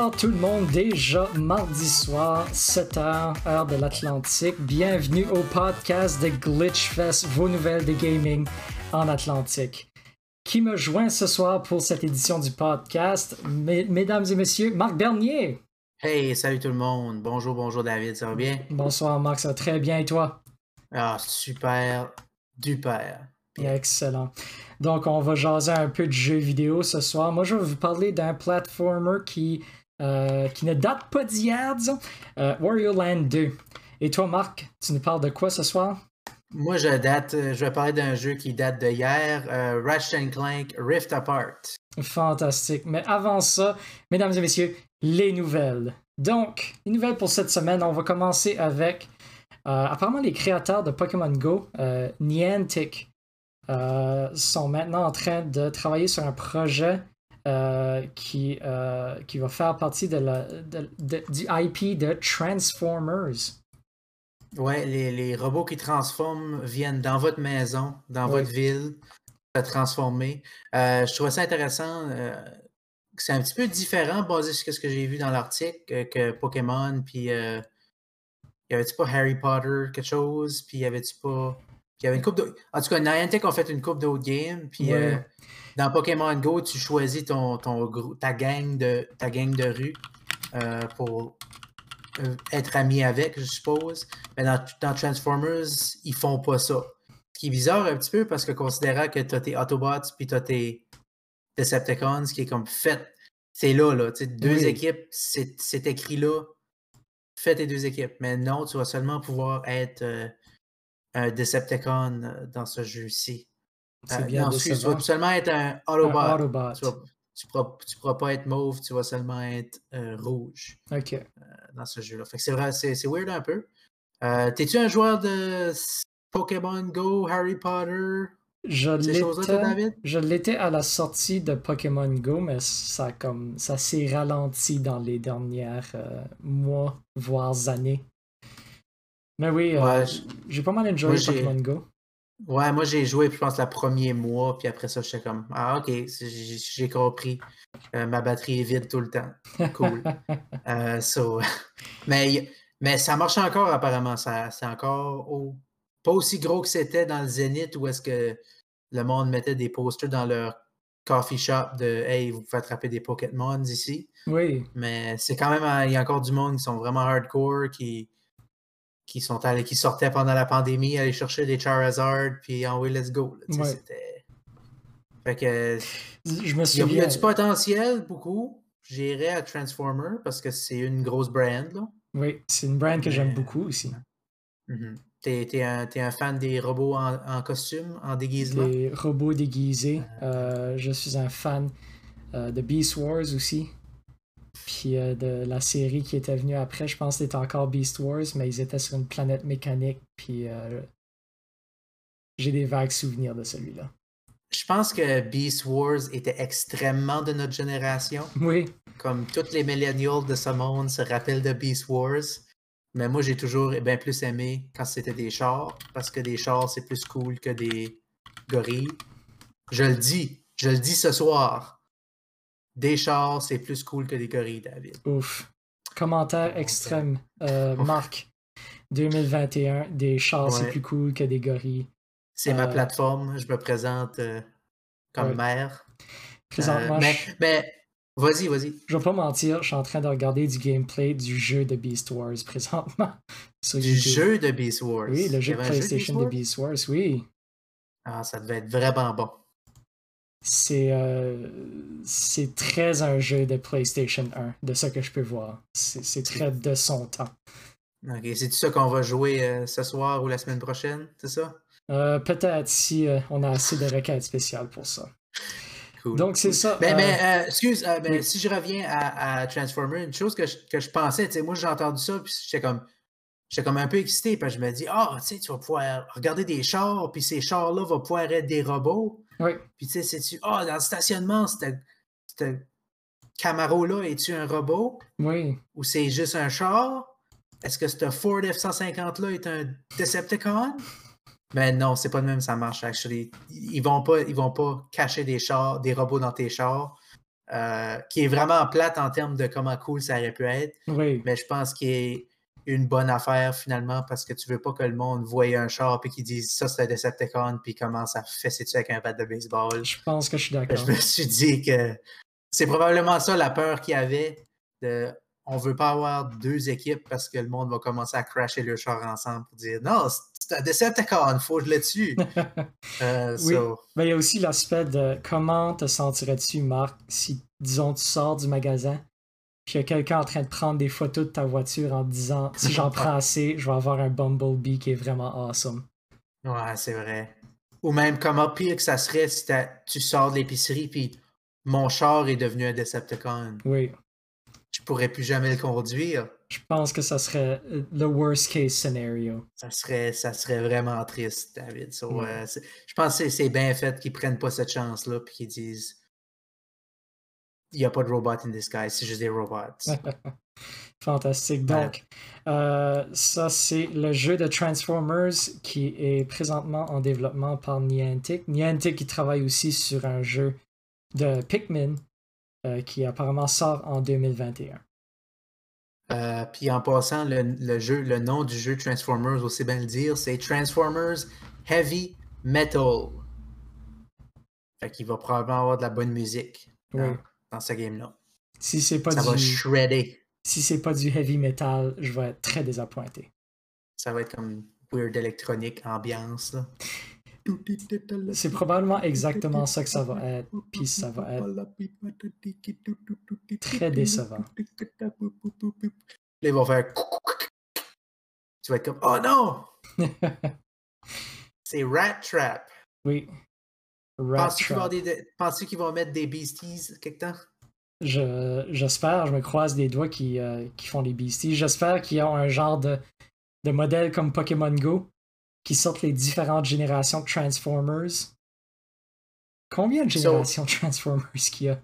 Bonsoir tout le monde, déjà mardi soir, 7h, heure de l'Atlantique. Bienvenue au podcast de Glitchfest, vos nouvelles de gaming en Atlantique. Qui me joint ce soir pour cette édition du podcast? mesdames et messieurs, Marc Bernier. Hey, salut tout le monde. Bonjour, bonjour David, ça va bien? Bonsoir Marc, ça va très bien et toi? Ah, super, duper. Excellent. Donc, on va jaser un peu de jeux vidéo ce soir. Moi, je vais vous parler d'un platformer qui, euh, qui ne date pas d'hier, disons, euh, Wario Land 2. Et toi, Marc, tu nous parles de quoi ce soir? Moi, je date, euh, je vais parler d'un jeu qui date de hier, Ratchet Clank Rift Apart. Fantastique. Mais avant ça, mesdames et messieurs, les nouvelles. Donc, les nouvelles pour cette semaine, on va commencer avec apparemment les créateurs de Pokémon Go, Niantic, euh, sont maintenant en train de travailler sur un projet euh, qui, euh, qui va faire partie de la, du IP de Transformers. Ouais, les, les, robots qui transforment viennent dans votre maison, dans votre ville, se transformer. je trouve ça intéressant. c'est un petit peu différent basé sur ce que j'ai vu dans l'article que Pokémon, puis il y avait-tu pas Harry Potter, quelque chose, puis y avait-tu pas il y avait une coupe de... En tout cas, Niantic a fait une coupe d'autres games. Puis euh, dans Pokémon Go, tu choisis ton, ton, ta, gang de, ta gang de rue euh, pour euh, être ami avec, je suppose. Mais dans, Transformers, ils font pas ça. Ce qui est bizarre un petit peu parce que considérant que tu as tes Autobots puis tu as tes Decepticons, qui est comme fait. C'est là, là. Deux équipes, c'est écrit là. Fais tes deux équipes. Mais non, tu vas seulement pouvoir être un Decepticon euh, dans ce jeu-ci. C'est euh, bien. Non, tu vas seulement être un Autobot. Tu, ne pourras, pas être mauve, tu vas seulement être euh, rouge OK. dans ce jeu-là. c'est vrai, c'est weird un peu. T'es-tu un joueur de Pokémon Go, Harry Potter? Je l'étais, à la sortie de Pokémon Go, mais ça comme ça s'est ralenti dans les dernières mois, voire années. Mais oui, euh, j'ai pas mal enjoyé Pokémon Go. Ouais, moi j'ai joué, je pense, le premier mois, puis après ça, j'étais comme Ah, ok, j'ai compris. Euh, ma batterie est vide tout le temps. Cool. Euh, mais, mais ça marche encore apparemment. C'est encore pas aussi gros que c'était dans le Zénith où est-ce que le monde mettait des posters dans leur coffee shop de Hey, vous pouvez attraper des Pokémon ici. Oui. Mais c'est quand même, il y a encore du monde qui sont vraiment hardcore, qui, qui sont allés, qui sortaient pendant la pandémie, aller chercher des Charizard, puis en way, let's go. C'était. Fait que. Je me souviens. Il y a du potentiel, beaucoup. J'irais à Transformer parce que c'est une grosse brand. Là. Oui, c'est une brand que j'aime beaucoup aussi. Mm-hmm. T'es un, un, fan des robots en, en, costume, en déguisement? Des robots déguisés. Euh, je suis un fan euh, de Beast Wars aussi. Puis euh, de la série qui était venue après, je pense que c'était encore Beast Wars, mais ils étaient sur une planète mécanique. Puis euh, j'ai des vagues souvenirs de celui-là. Je pense que Beast Wars était extrêmement de notre génération. Oui. Comme tous les millennials de ce monde se rappellent de Beast Wars. Mais moi, j'ai toujours bien plus aimé quand c'était des chars, parce que des chars, c'est plus cool que des gorilles. Je le dis, je le dis ce soir. Des chars, c'est plus cool que des gorilles, David. Ouf. Commentaire extrême. Euh, Marc, 2021, des chars, c'est plus cool que des gorilles. C'est ma euh, plateforme. Je me présente euh, comme maire. Présentement. mais, vas-y, vas-y. Je vais pas mentir, je suis en train de regarder du gameplay du jeu de Beast Wars présentement. du jeu de Beast Wars? Oui, le jeu de PlayStation de Beast Wars, oui. Ah, ça devait être vraiment bon c'est euh, c'est très un jeu de PlayStation 1, de ce que je peux voir. C'est très de son temps. Ok, c'est ça qu'on va jouer euh, ce soir ou la semaine prochaine, c'est ça? Euh, peut-être si on a assez de requêtes spéciales pour ça. Cool. Donc c'est ça. Mais, mais excuse, ben, si je reviens à, Transformer, une chose que je, que je pensais, moi j'ai entendu ça, puis j'étais comme, j'étais comme un peu excité, parce que je me dis, ah, tu sais, tu vas pouvoir regarder des chars, puis ces chars-là vont pouvoir être des robots. Oui. Puis tu sais, c'est-tu, ah, dans le stationnement, ce Camaro-là, es-tu un robot? Oui. Ou c'est juste un char? Est-ce que ce Ford F-150-là est un Decepticon? Ben non, c'est pas le même, ça marche, actually. Ils vont pas, ils vont pas cacher des chars, des robots dans tes chars. euh, qui est vraiment plate en termes de comment cool ça aurait pu être. Oui. Mais je pense qu'il est une bonne affaire finalement parce que tu veux pas que le monde voie un char et qu'ils disent ça c'est un Decepticon puis commence à fesser dessus avec un bat de baseball. Je pense que je suis d'accord. Je me suis dit que c'est probablement ça la peur qu'il y avait de on veut pas avoir deux équipes parce que le monde va commencer à crasher le char ensemble pour dire non, c'est un Decepticon, faut que je le tue. Euh, Oui. so, Mais il y a aussi l'aspect de comment te sentirais-tu, Marc, si, disons, tu sors du magasin, puis il y a quelqu'un en train de prendre des photos de ta voiture en te disant si j'en prends assez, je vais avoir un Bumblebee qui est vraiment awesome. Ouais, c'est vrai. Ou même comment pire que ça serait si tu sors de l'épicerie puis mon char est devenu un Decepticon. Oui. Je pourrais plus jamais le conduire. Je pense que ça serait le worst case scenario. Ça serait, ça serait vraiment triste, David. So, euh, je pense que c'est- c'est bien fait qu'ils prennent pas cette chance-là puis qu'ils disent il n'y a pas de robot in disguise, c'est juste des robots. Fantastique. Donc, euh, ça, c'est le jeu de Transformers qui est présentement en développement par Niantic. Niantic qui travaille aussi sur un jeu de Pikmin euh, qui apparemment sort en 2021. Euh, puis en passant, le, le jeu, le nom du jeu Transformers, aussi bien le dire, c'est Transformers Heavy Metal. Fait qu'il va probablement avoir de la bonne musique Oui. Dans ce game-là. Si c'est pas Ça va du shredder. si c'est pas du heavy metal, je vais être très désappointé. Ça va être comme weird électronique ambiance. là. C'est probablement exactement ça que ça va être, puis ça va être très décevant. Là, ils vont faire. Tu vas être comme Oh non! C'est Rat Trap. Oui. Penses-tu qu'ils vont, des- mettre des Beasties quelque temps? Je- J'espère, je me croise des doigts qui, euh, qui font les beasties. J'espère qu'ils ont un genre de, de modèle comme Pokémon Go qui sortent les différentes générations de Transformers. Combien de So- générations de Transformers qu'il y a?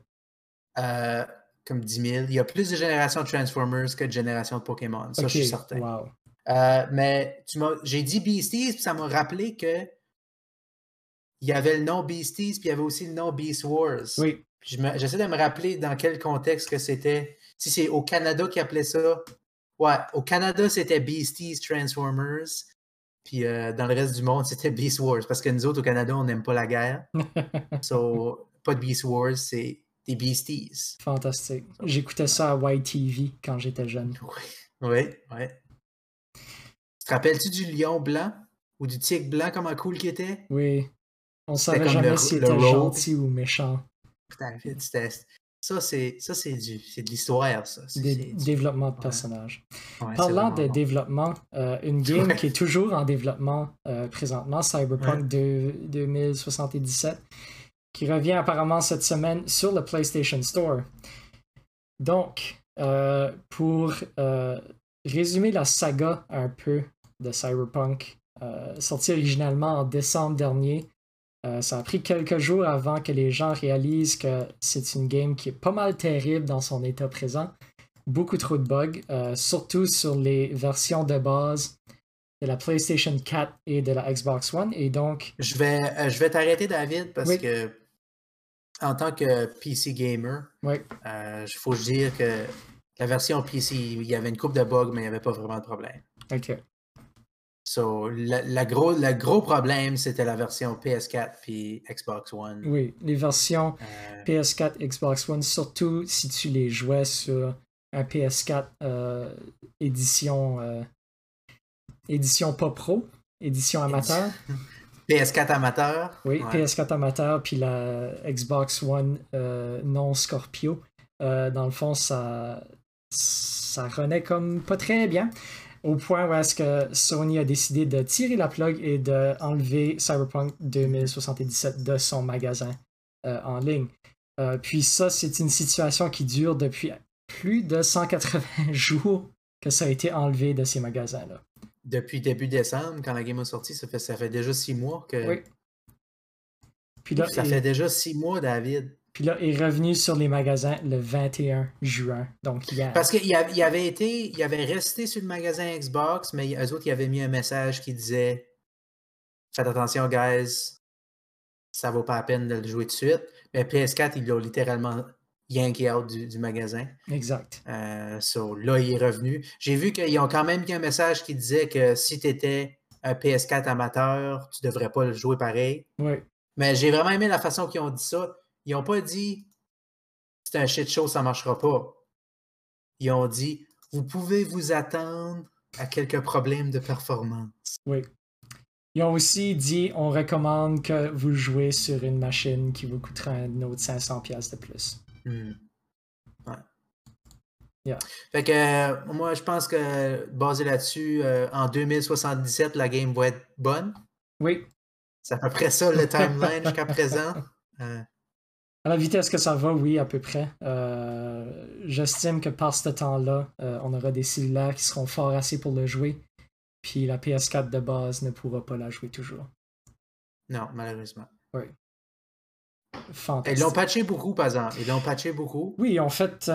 Euh, comme 10 000. Il y a plus de générations de Transformers que de générations de Pokémon. Ça, je suis certain. wow. Euh, mais j'ai dit Beasties, puis ça m'a rappelé que il y avait le nom Beasties, puis il y avait aussi le nom Beast Wars. Oui, J'essaie de me rappeler dans quel contexte que c'était. Si c'est au Canada qui appelait ça. Ouais, au Canada, c'était Beasties Transformers. Puis euh, dans le reste du monde, c'était Beast Wars. Parce que nous autres, au Canada, on n'aime pas la guerre. so, pas de Beast Wars, c'est des Beasties. fantastique. J'écoutais ça à YTV quand j'étais jeune. Oui, oui, oui. Tu te rappelles-tu du lion blanc ou du tigre blanc, comment cool qu'il était? Oui. On savait jamais s'il était gentil ou méchant. Putain, Ça, c'est ça, c'est du c'est de l'histoire, ça. Des du- développements de ouais. personnages. ouais, c'est Parlant de bon. développement, euh, une game Ouais. qui est toujours en développement euh, présentement, Cyberpunk de- 2077, qui revient apparemment cette semaine sur le PlayStation Store. Donc, euh, pour euh, résumer la saga un peu de Cyberpunk, sorti originalement en décembre dernier, euh, ça a pris quelques jours avant que les gens réalisent que c'est une game qui est pas mal terrible dans son état présent beaucoup trop de bugs, euh, surtout sur les versions de base de la PlayStation 4 et de la Xbox One. Et donc, Je vais, euh, je vais t'arrêter, David, parce Oui. que en tant que PC gamer, il faut dire que la version PC, il y avait une coupe de bugs, mais il n'y avait pas vraiment de problème. ok. So, la, la gros, le gros problème, c'était la version PS4 puis Xbox One. Oui, les versions Euh, PS4, Xbox One, surtout si tu les jouais sur un PS4 euh, édition, euh, édition pas pro, édition amateur. PS4 amateur? Oui, ouais. PS4 amateur, puis la Xbox One non Scorpio. Dans le fond, ça, ça renaît comme pas très bien. Au point où est-ce que Sony a décidé de tirer la plug et d'enlever Cyberpunk 2077 de son magasin euh, en ligne. Euh, puis ça, c'est une situation qui dure depuis plus de 180 jours que ça a été enlevé de ces magasins-là. Depuis début décembre, quand la game est sortie, ça fait, ça fait déjà six mois que. Oui. Puis là, Ça fait déjà six mois, David. Puis là, il est revenu sur les magasins le 21 juin. Donc hier. Parce qu'il avait été, il avait resté sur le magasin Xbox, mais eux autres, ils avaient mis un message qui disait Faites attention, guys, ça vaut pas la peine de le jouer tout de suite. Mais PS4, ils l'ont littéralement yankee out du, magasin. Exact. Euh, là, il est revenu. J'ai vu qu'ils ont quand même mis un message qui disait que si tu étais un PS4 amateur, tu devrais pas le jouer pareil. Oui. Mais j'ai vraiment aimé la façon qu'ils ont dit ça. Ils n'ont pas dit c'est un shit show, ça ne marchera pas. Ils ont dit vous pouvez vous attendre à quelques problèmes de performance. Oui. Ils ont aussi dit on recommande que vous jouez sur une machine qui vous coûtera un autre 500$ de plus. Hmm. Fait que euh, moi, je pense que basé là-dessus, euh, en 2077, la game va être bonne. Oui. C'est à peu près ça le timeline jusqu'à présent. Euh. À la vitesse que ça va, oui, à peu près. J'estime que par ce temps-là, on aura des cellulaires qui seront forts assez pour le jouer. Puis la PS4 de base ne pourra pas la jouer toujours. Non, malheureusement. Oui. Ils l'ont patché beaucoup, par exemple. Ils l'ont patché beaucoup. Oui, ils ont fait euh,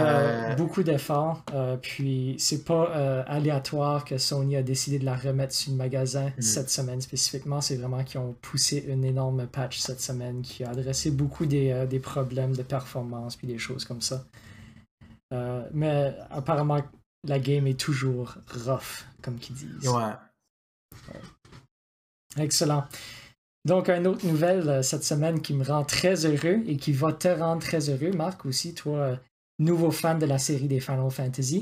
euh, beaucoup d'efforts. Euh, puis c'est pas aléatoire que Sony a décidé de la remettre sur le magasin hmm. cette semaine spécifiquement. C'est vraiment qu'ils ont poussé une énorme patch cette semaine qui a adressé beaucoup des, des problèmes de performance puis des choses comme ça. mais apparemment, la game est toujours rough, comme qu'ils disent. ouais. Excellent. Donc, une autre nouvelle euh, cette semaine qui me rend très heureux et qui va te rendre très heureux, Marc, aussi, toi, euh, nouveau fan de la série des Final Fantasy.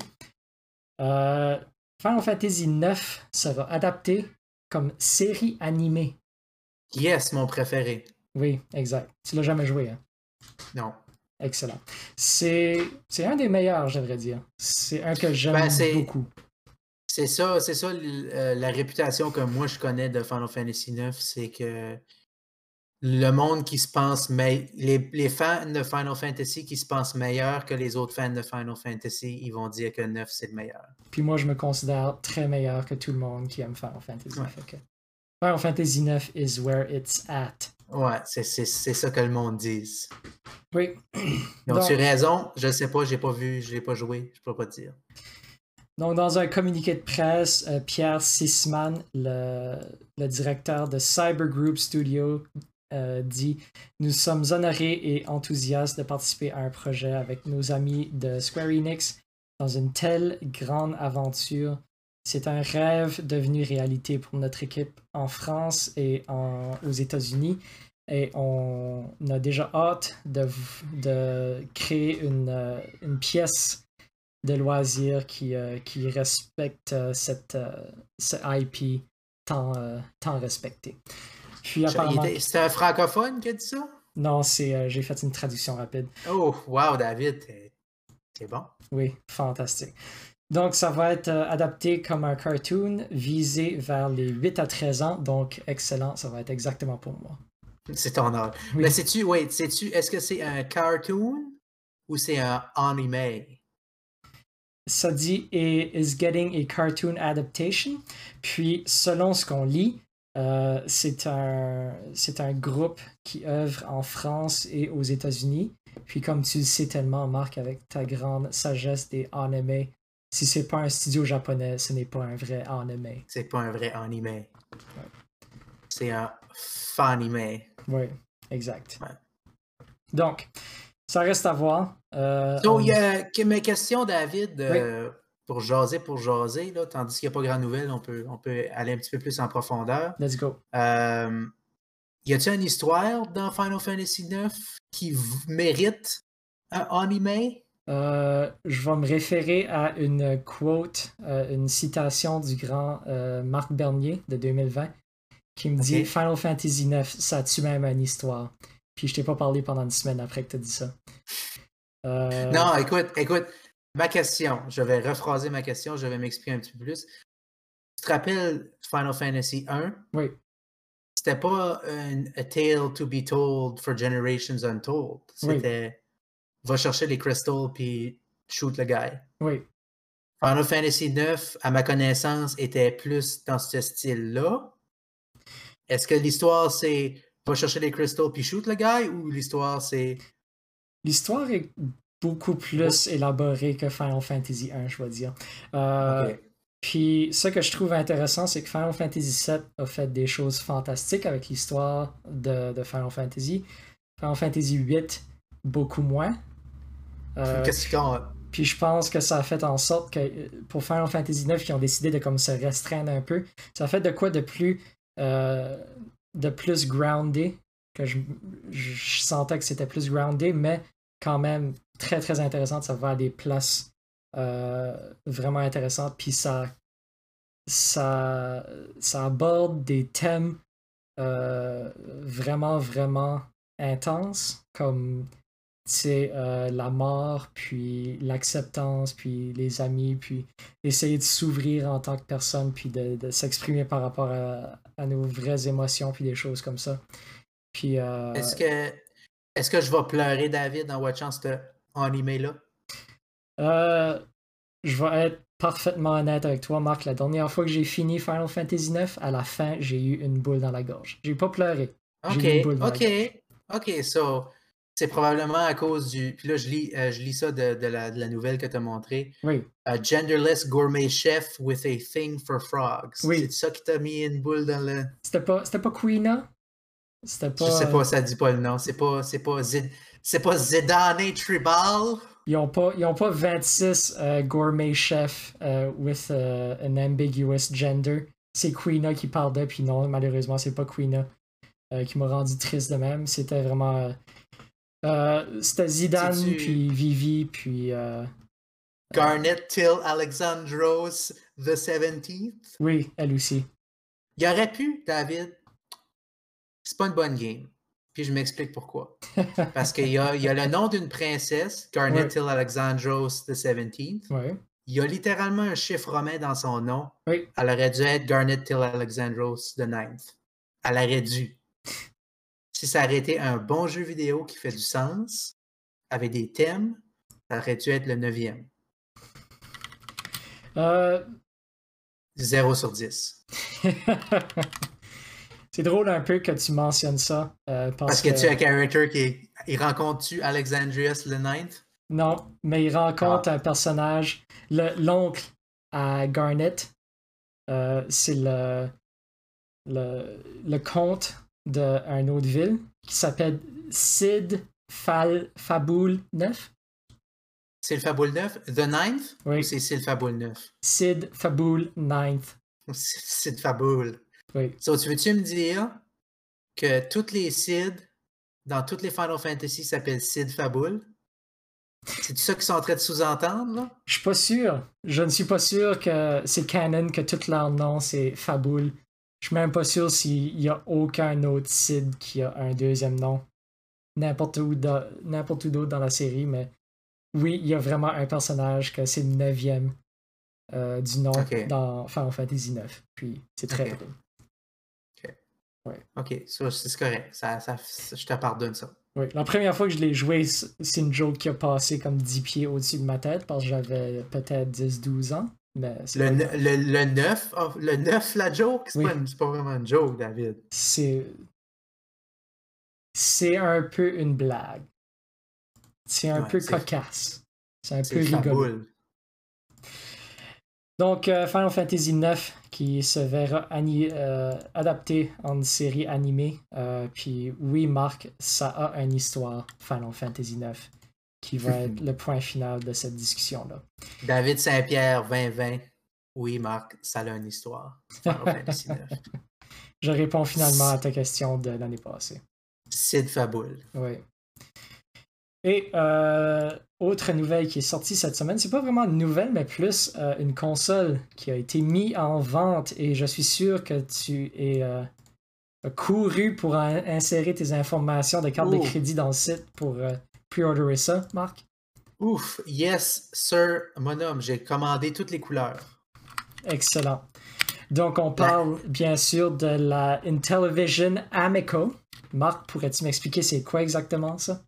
Euh, Final Fantasy 9 sera adapté comme série animée. Yes, mon préféré. Oui, exact. Tu l'as jamais joué, hein? Non. Excellent. C'est un des meilleurs, j'aimerais dire. C'est un que j'aime ben, beaucoup. C'est ça, c'est ça euh, la réputation que moi je connais de Final Fantasy IX, c'est que le monde qui se pense mais les, fans de Final Fantasy qui se pensent meilleurs que les autres fans de Final Fantasy, ils vont dire que 9 c'est le meilleur. Puis moi je me considère très meilleur que tout le monde qui aime Final Fantasy. Final Fantasy 9 is where it's at. Ouais, c'est ça que le monde dit. Oui. Donc, tu as raison, je sais pas, j'ai pas vu, je l'ai pas joué, je peux pas te dire. Donc, dans un communiqué de presse, euh, Pierre Sisman, le, directeur de Cyber Group Studio, euh, dit Nous sommes honorés et enthousiastes de participer à un projet avec nos amis de Square Enix dans une telle grande aventure. C'est un rêve devenu réalité pour notre équipe en France et aux États-Unis. Et on a déjà hâte de, de créer une, euh, une pièce de loisirs qui, euh, qui respectent euh, cette, euh, ce IP tant, tant respecté. Puis apparemment... C'est un francophone qui a dit ça? Non, c'est j'ai fait une traduction rapide. Oh, wow, David, c'est bon. Oui, fantastique. Donc, ça va être adapté comme un cartoon visé vers les 8 à 13 ans. Donc, excellent, ça va être exactement pour moi. C'est ton âge. Mais sais-tu, wait, sais-tu, est-ce que c'est un cartoon ou c'est un anime? Ça dit is getting a cartoon adaptation. Puis, selon ce qu'on lit, euh, c'est un, un groupe qui œuvre en France et aux États-Unis. Puis, comme tu le sais tellement, Marc, avec ta grande sagesse des anime, si c'est pas un studio japonais, ce n'est pas un vrai anime. C'est pas un vrai anime. C'est un fanime. Oui, exact. Donc, ça reste à voir. Euh, Donc, il y a mes questions, David, euh, pour jaser, pour jaser, là, tandis qu'il n'y a pas grand nouvelle, on peut, on peut aller un petit peu plus en profondeur. Let's go. Euh, y a-t-il une histoire dans Final Fantasy IX qui mérite un anime? Euh, je vais me référer à une quote, une citation du grand Marc Bernier de 2020 qui me dit Final Fantasy IX, ça a-tu même une histoire? Puis je t'ai pas parlé pendant une semaine après que tu as dit ça. Euh, non, écoute, écoute, ma question, je vais rephraser ma question, je vais m'expliquer un petit peu plus. Tu te rappelles Final Fantasy 1? Oui. C'était pas un A Tale to be Told for Generations Untold. C'était va chercher les crystals puis shoot le gars. Oui. Final Fantasy 9, à ma connaissance, était plus dans ce style-là. Est-ce que l'histoire, c'est va chercher les crystals puis shoot le gars ou l'histoire c'est. L'histoire est beaucoup plus élaborée que Final Fantasy 1, je vais dire. Euh, puis ce que je trouve intéressant, c'est que Final Fantasy VII a fait des choses fantastiques avec l'histoire de, Final Fantasy. Final Fantasy VIII, beaucoup moins. Euh, qui puis je pense que ça a fait en sorte que pour Final Fantasy IX, ils ont décidé de comme se restreindre un peu. Ça a fait de quoi de plus euh, de plus groundé, que je, je sentais que c'était plus groundé, mais quand même très très intéressant. Ça va à des places euh, vraiment intéressantes. Puis ça, ça, ça aborde des thèmes euh, vraiment vraiment intenses, comme c'est euh, la mort, puis l'acceptance, puis les amis, puis essayer de s'ouvrir en tant que personne, puis de, de s'exprimer par rapport à, à, nos vraies émotions, puis des choses comme ça. Puis. Euh... Est-ce que, est que je vais pleurer, David, en watchant ce animé-là? Euh, je vais être parfaitement honnête avec toi, Marc. La dernière fois que j'ai fini Final Fantasy IX, à la fin, j'ai eu une boule dans la gorge. J'ai pas pleuré. Ok, ok, ok, so c'est probablement à cause du. Puis là, je lis, euh, je lis ça de, de, la, de, la, nouvelle que tu as montrée. Oui. A genderless gourmet chef with a thing for frogs. Oui. C'est ça qui t'a mis une boule dans le. C'était pas, c'était pas Queena? C'était pas. Je sais pas, ça dit pas le nom. C'est pas, c'est pas, Zid... c'est pas Zidane Tribal? Ils ont pas, ils ont pas 26 uh, gourmet chefs uh, with uh, an ambiguous gender. C'est Queena qui parle de, puis non, malheureusement, c'est pas Queena euh, qui m'a rendu triste de même. C'était vraiment. Euh, c'était Zidane, tu... puis Vivi, puis. Euh, Garnet Till Alexandros the 17th. Oui, elle aussi. Il aurait pu, David. C'est pas une bonne game. Puis je m'explique pourquoi. Parce qu'il y y a le nom d'une princesse, Garnet. Till Alexandros the 17th. Ouais. Il y a littéralement un chiffre romain dans son nom. Oui. Elle aurait dû être Garnet Till Alexandros the 9th. Elle aurait dû. Si ça aurait été un bon jeu vidéo qui fait du sens, avec des thèmes, ça aurait dû être le 9e. Euh... 0 sur 10. C'est drôle un peu que tu mentionnes ça. Euh, parce, parce, que, tu as un character qui est... Il rencontre-tu Alexandrius le 9th? Non, mais il rencontre ah. un personnage, l'oncle à Garnet. Euh, c'est le, le, le comte d'une autre ville qui s'appelle Sid Fal Faboul 9. Sid Faboul 9? The Ninth? Oui. Ou c'est Sid Faboul 9? Sid Faboul 9. Sid Faboul. Oui. So, tu veux-tu me dire que toutes les Sid dans toutes les Final Fantasy s'appellent Sid Faboul? C'est ça qu'ils sont en train de sous-entendre, là? Je suis pas sûr. Je ne suis pas sûr que c'est canon que tout leur nom c'est Faboul. Je suis même pas sûr s'il y a aucun autre Sid qui a un deuxième nom. N'importe où, n'importe où d'autre dans la série, mais oui, il y a vraiment un personnage que c'est le neuvième euh, du nom okay. dans Final Fantasy IX. Puis c'est très okay. drôle. Ok. Ouais. C'est correct. Ça, ça, je te pardonne ça. Oui, la première fois que je l'ai joué, c'est une joke qui a passé comme 10 pieds au-dessus de ma tête parce que j'avais peut-être 10-12 ans. Mais le, le, le 9, oh, le 9, la joke, c'est oui. pas, pas, vraiment une joke, David. C'est. C'est un peu une blague. C'est un ouais, peu cocasse. C'est un peu rigolo. Donc, euh, Final Fantasy IX qui se verra euh, adapté en série animée. Euh, puis oui, Marc, ça a une histoire, Final Fantasy IX, qui va être le point final de cette discussion-là. David Saint-Pierre, 2020. Oui, Marc, ça a une histoire. Je réponds finalement à ta question de l'année passée. Sid Faboul. Oui. Et euh, autre nouvelle qui est sortie cette semaine, c'est pas vraiment une nouvelle, mais plus euh, une console qui a été mise en vente et je suis sûr que tu es euh, couru pour in insérer tes informations de carte de crédit dans le site pour pre-orderer ça, Marc? Ouf, yes, sir, mon homme, j'ai commandé toutes les couleurs. Excellent. Donc, on parle ouais. bien sûr de la Intellivision Amico. Marc, pourrais-tu m'expliquer c'est quoi exactement ça?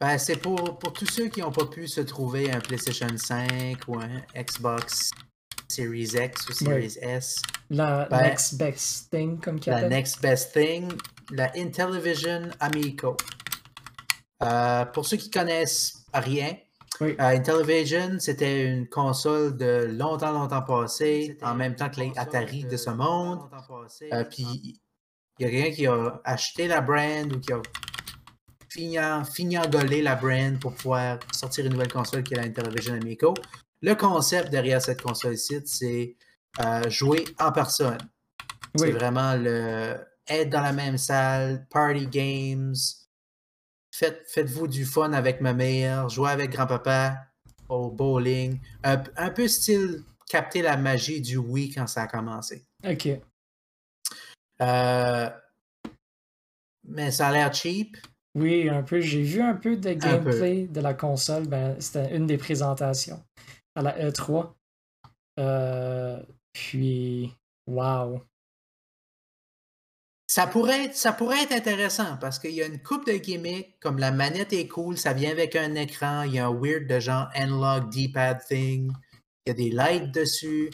Ben, c'est pour, pour tous ceux qui n'ont pas pu se trouver un PlayStation 5 ou un Xbox Series X ou Series oui. S. La ben, next best thing, comme qu'il La next best thing, la Intellivision Amico. Euh, pour ceux qui connaissent rien, oui. euh, Intellivision, c'était une console de longtemps, longtemps passé, en même temps que les Atari de, de ce monde. Euh, Puis, il y a quelqu'un qui a acheté la brand ou qui a fignoler la brand pour pouvoir sortir une nouvelle console qui est la Intellivision Amico. Le concept derrière cette console-ci, c'est jouer en personne. C'est vraiment le être dans la même salle, party games. Faites, faites-vous du fun avec ma mère, jouez avec grand-papa au bowling. Un, un, peu style capter la magie du Wii quand ça a commencé. OK. Euh, mais ça a l'air cheap. Oui, un peu. J'ai vu un peu de gameplay de la console. Ben, c'était une des présentations à la E3. Euh, puis, wow. Ça pourrait, être, ça pourrait être intéressant parce qu'il y a une coupe de gimmicks, comme la manette est cool, ça vient avec un écran, il y a un weird de genre analog D-pad thing, il y a des lights dessus,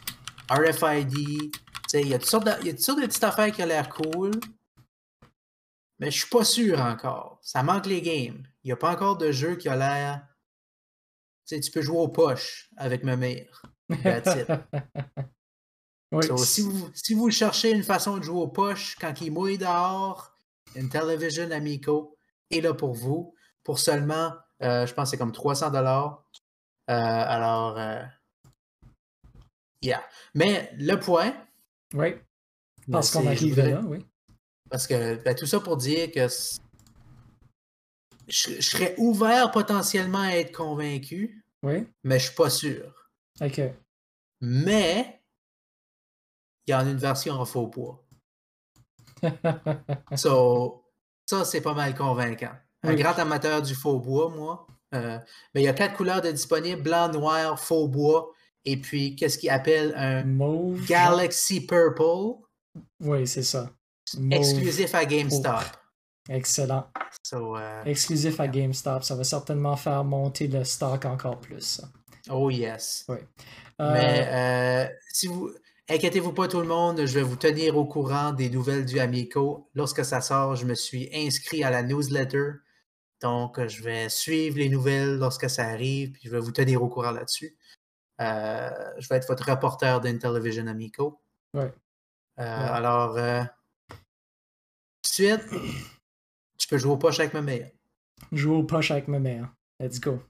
RFID, il y, a toutes sortes de, il y a toutes sortes de petites affaires qui ont l'air cool, mais je suis pas sûr encore. Ça manque les games. Il n'y a pas encore de jeu qui a l'air. Tu tu peux jouer aux poches avec ma mère. si, vous, si vous cherchez une façon de jouer aux poches quand il mouille dehors, une Television Amico est là pour vous pour seulement, euh, je pense que c'est comme 300 dollars. Euh, alors, euh, yeah. Mais le point. Oui. Parce qu'on arrive là, oui. Parce que ben, tout ça pour dire que je, serais ouvert potentiellement à être convaincu. Oui. Mais je suis pas sûr. OK. Mais il y en a une version en faux bois. so, ça, c'est pas mal convaincant. Un grand amateur du faux bois, moi. Euh, mais il y a quatre couleurs de disponibles blanc, noir, faux bois, et puis qu'est-ce qu'il appelle un Galaxy Purple? Oui, c'est ça. Exclusif à GameStop. Excellent. Euh, Exclusif à GameStop. Ça va certainement faire monter le stock encore plus. Oh yes. Oui. Mais euh, si vous. Inquiétez-vous pas tout le monde, je vais vous tenir au courant des nouvelles du Amico. Lorsque ça sort, je me suis inscrit à la newsletter. Donc, je vais suivre les nouvelles lorsque ça arrive, puis je vais vous tenir au courant là-dessus. Euh, je vais être votre reporter d'Intellivision Amico. Oui. Alors, suite, tu peux jouer aux poches avec ma mère. Jouer aux poches avec ma mère. Let's go.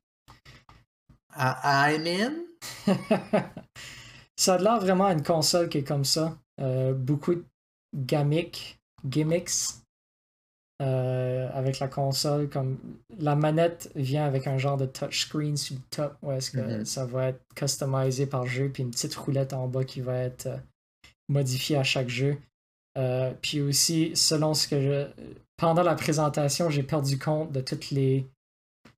I'm in. ça a l'air vraiment une console qui est comme ça. Euh, beaucoup de gimmicks, gimmicks euh, avec la console. Comme la manette vient avec un genre de touchscreen sur le top où est-ce que mm-hmm. ça va être customisé par jeu, puis une petite roulette en bas qui va être euh, modifiée à chaque jeu. Puis aussi, selon ce que je. Pendant la présentation, j'ai perdu compte de toutes les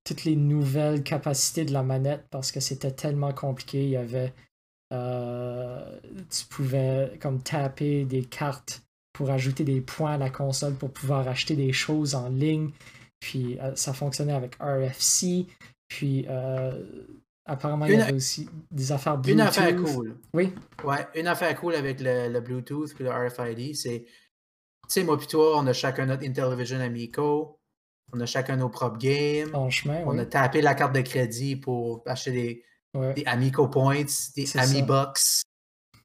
toutes les nouvelles capacités de la manette parce que c'était tellement compliqué. Il y avait. Euh, tu pouvais comme taper des cartes pour ajouter des points à la console pour pouvoir acheter des choses en ligne. Puis euh, ça fonctionnait avec RFC. Puis Apparemment, il y avait aussi des affaires Bluetooth. Une affaire cool. Oui? Ouais, une affaire cool avec le, Bluetooth et le RFID, c'est, tu sais, moi et toi, on a chacun notre Intellivision Amico, on a chacun nos propres games. En chemin, on a tapé la carte de crédit pour acheter des, des Amico Points, des AmiBucks,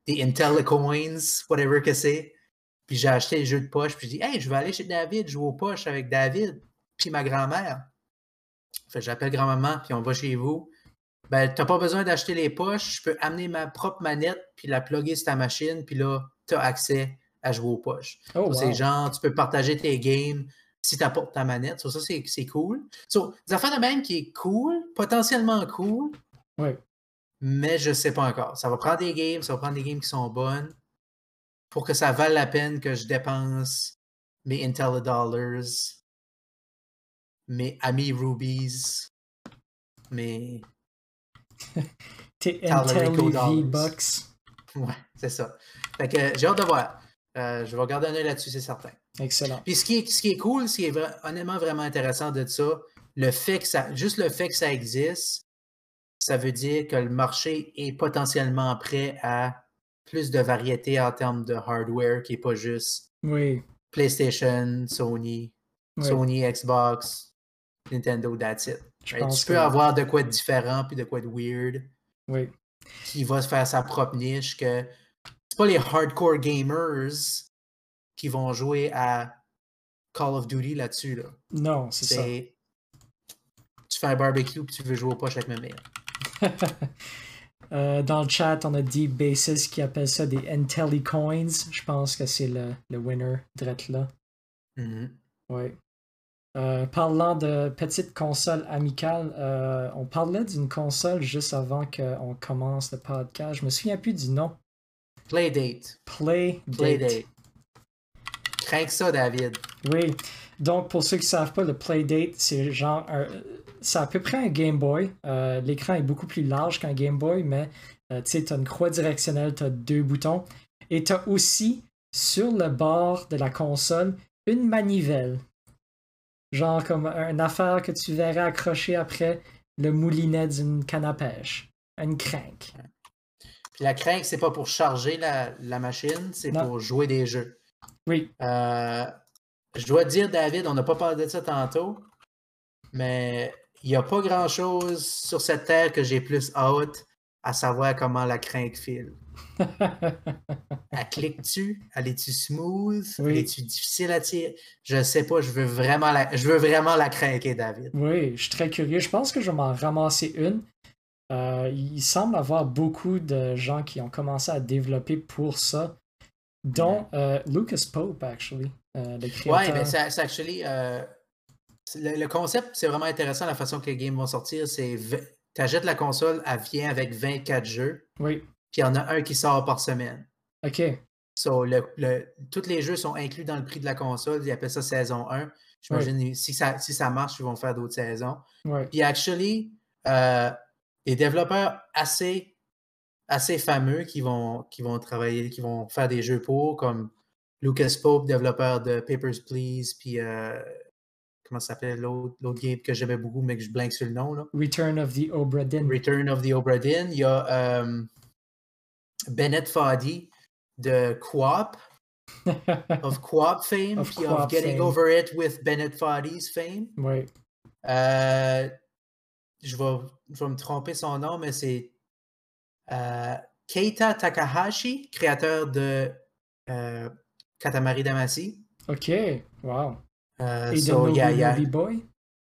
des IntelliCoins, whatever que c'est. Puis j'ai acheté les jeux de poche, puis je dis, hey, je vais aller chez David jouer aux poches avec David, puis ma grand-mère. Fait j'appelle grand-maman, puis on va chez vous. Ben, tu n'as pas besoin d'acheter les poches. Je peux amener ma propre manette, puis la plugger sur ta machine, puis là, tu as accès à jouer aux poches. Oh, C'est genre, tu peux partager tes games si tu apportes ta manette. ça, c'est cool. So, des affaires de même qui est cool, potentiellement cool. Oui. Mais je ne sais pas encore. Ça va prendre des games, ça va prendre des games qui sont bonnes pour que ça vaille la peine que je dépense mes Intel Dollars, mes Ami Rubies, mes T'es Intel V-Bucks. Ouais, c'est ça. Fait que j'ai hâte de voir. Euh, je vais garder un œil là-dessus, c'est certain. Excellent. Puis ce qui est, ce qui est cool, ce qui est honnêtement vraiment intéressant de ça, le fait que ça, juste le fait que ça existe, ça veut dire que le marché est potentiellement prêt à plus de variété en termes de hardware qui n'est pas juste oui. PlayStation, Sony, Sony, Xbox, Nintendo, that's it tu peux avoir de quoi de différent puis de quoi de weird. Oui. Qui va se faire sa propre niche que c'est pas les hardcore gamers qui vont jouer à Call of Duty là-dessus. Là. Non, c'est ça. tu fais un barbecue et tu veux jouer au poche avec ma mère. Euh, dans le chat, on a Deep Basis qui appelle ça des Coins. Je pense que c'est le, le winner direct là. Mm-hmm. Oui. Euh, parlant de petite console amicale, euh, on parlait d'une console juste avant qu'on commence le podcast. Je me souviens plus du nom. Playdate. Playdate. Playdate. Ça, David. Oui. Donc, pour ceux qui ne savent pas, le Playdate, c'est genre c'est à peu près un Game Boy. Euh, l'écran est beaucoup plus large qu'un Game Boy, mais euh, tu sais, tu as une croix directionnelle, tu as deux boutons. Et tu as aussi, sur le bord de la console, une manivelle. Genre comme une affaire que tu verrais accrocher après le moulinet d'une canne à pêche. Une crank. Puis la crank, c'est pas pour charger la, machine, c'est pour jouer des jeux. Oui. Euh, je dois dire, David, on n'a pas parlé de ça tantôt, mais il n'y a pas grand-chose sur cette terre que j'ai plus hâte à savoir comment la crank file. elle clique-tu? Elle est-tu smooth? Elle est-tu difficile à tirer? Je sais pas, je veux vraiment la, je veux vraiment la craquer, David. Oui, je suis très curieux. Je pense que je vais m'en ramasser une. Euh, il semble avoir beaucoup de gens qui ont commencé à développer pour ça, dont euh, Lucas Pope, actually. Euh, ouais, mais c'est actually. Le, concept, c'est vraiment intéressant la façon que les games vont sortir. C'est tu achètes la console, elle vient avec 24 jeux. Oui. Puis il y en a un qui sort par semaine. OK. So, le, tous les jeux sont inclus dans le prix de la console. Ils appellent ça saison 1. J'imagine si, ça, si ça marche, ils vont faire d'autres saisons. Puis, actually, euh, les développeurs assez, assez fameux qui vont, qui vont travailler, qui vont faire des jeux pour, comme Lucas Pope, développeur de Papers, Please, puis euh, comment ça s'appelle l'autre game que j'aimais beaucoup, mais que je blanque sur le nom. Là. Return of the Obra Dinn. Return of the Obra Dinn. Il y a euh, Bennett Foddy de Coop, of Coop fame, of, Getting Over It with Bennett Foddy's fame. Oui. Euh, je, vais, je vais me tromper son nom, mais c'est Keita Takahashi, créateur de Katamari Damacy. OK, wow. Euh, Et de Nobi Boy?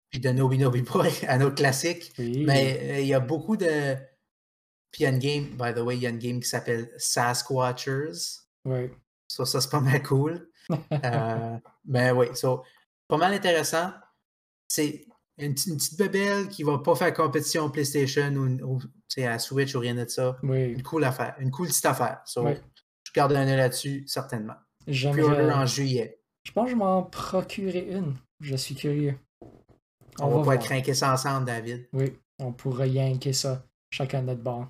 Puis de Nobi Nobi Boy, un autre classique. Mais euh, il y a beaucoup de. Puis il y a une game, by the way, il y a une game qui s'appelle Sasquatchers. Oui. So, ça, c'est pas mal cool. euh, mais oui, so, pas mal intéressant. C'est une, petite bebelle qui va pas faire compétition PlayStation ou, à Switch ou rien de ça. Oui. Une cool affaire, une cool petite affaire. So, Je garde un œil là-dessus, certainement. J'aimerais. en juillet. Je pense que je m'en procurer une. Je suis curieux. On, va, pouvoir craquer ça ensemble, David. Oui, on pourrait yanker ça, chacun de notre bord.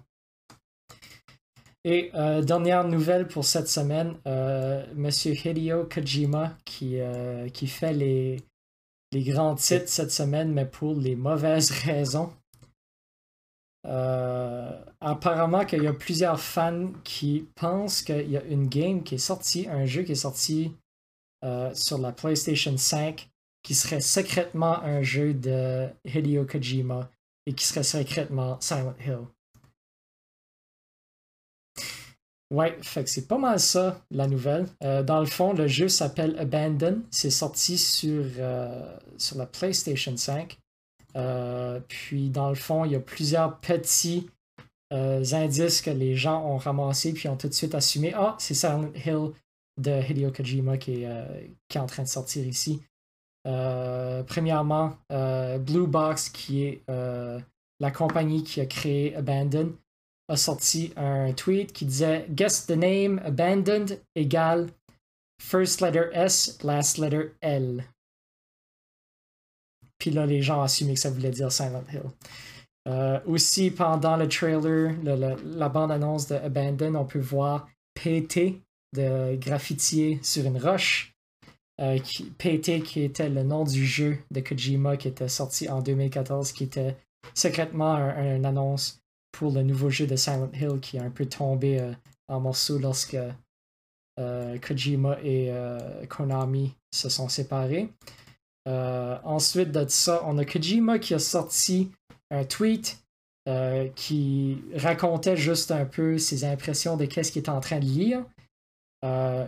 Et euh, dernière nouvelle pour cette semaine, euh, Monsieur Hideo Kojima qui, euh, qui fait les, les grands titres cette semaine, mais pour les mauvaises raisons. apparemment qu'il y a plusieurs fans qui pensent qu'il y a une game qui est sortie, un jeu qui est sorti euh, sur la PlayStation 5 qui serait secrètement un jeu de Hideo Kojima et qui serait secrètement Silent Hill. Ouais, fait que c'est pas mal ça, la nouvelle. Euh, dans le fond, le jeu s'appelle Abandon. C'est sorti sur, euh, sur la PlayStation 5. puis, dans le fond, il y a plusieurs petits indices que les gens ont ramassés puis ont tout de suite assumé Ah, c'est Silent Hill de Hideo Kojima qui est, euh, qui est en train de sortir ici. Euh, premièrement, euh, Blue Box, qui est la compagnie qui a créé Abandon, a sorti un tweet qui disait Guess the name Abandoned égale first letter S, last letter L. Puis là, les gens assumé que ça voulait dire Silent Hill. aussi, pendant le trailer, la bande-annonce de Abandon, on peut voir PT de graffitier sur une roche. Euh, qui, PT, qui était le nom du jeu de Kojima qui était sorti en 2014, qui était secrètement une annonce pour le nouveau jeu de Silent Hill qui a un peu tombé euh, en morceaux lorsque euh, Kojima et Konami se sont séparés. ensuite de ça, on a Kojima qui a sorti un tweet qui racontait juste un peu ses impressions de qu'est-ce qu'il est en train de lire. Euh,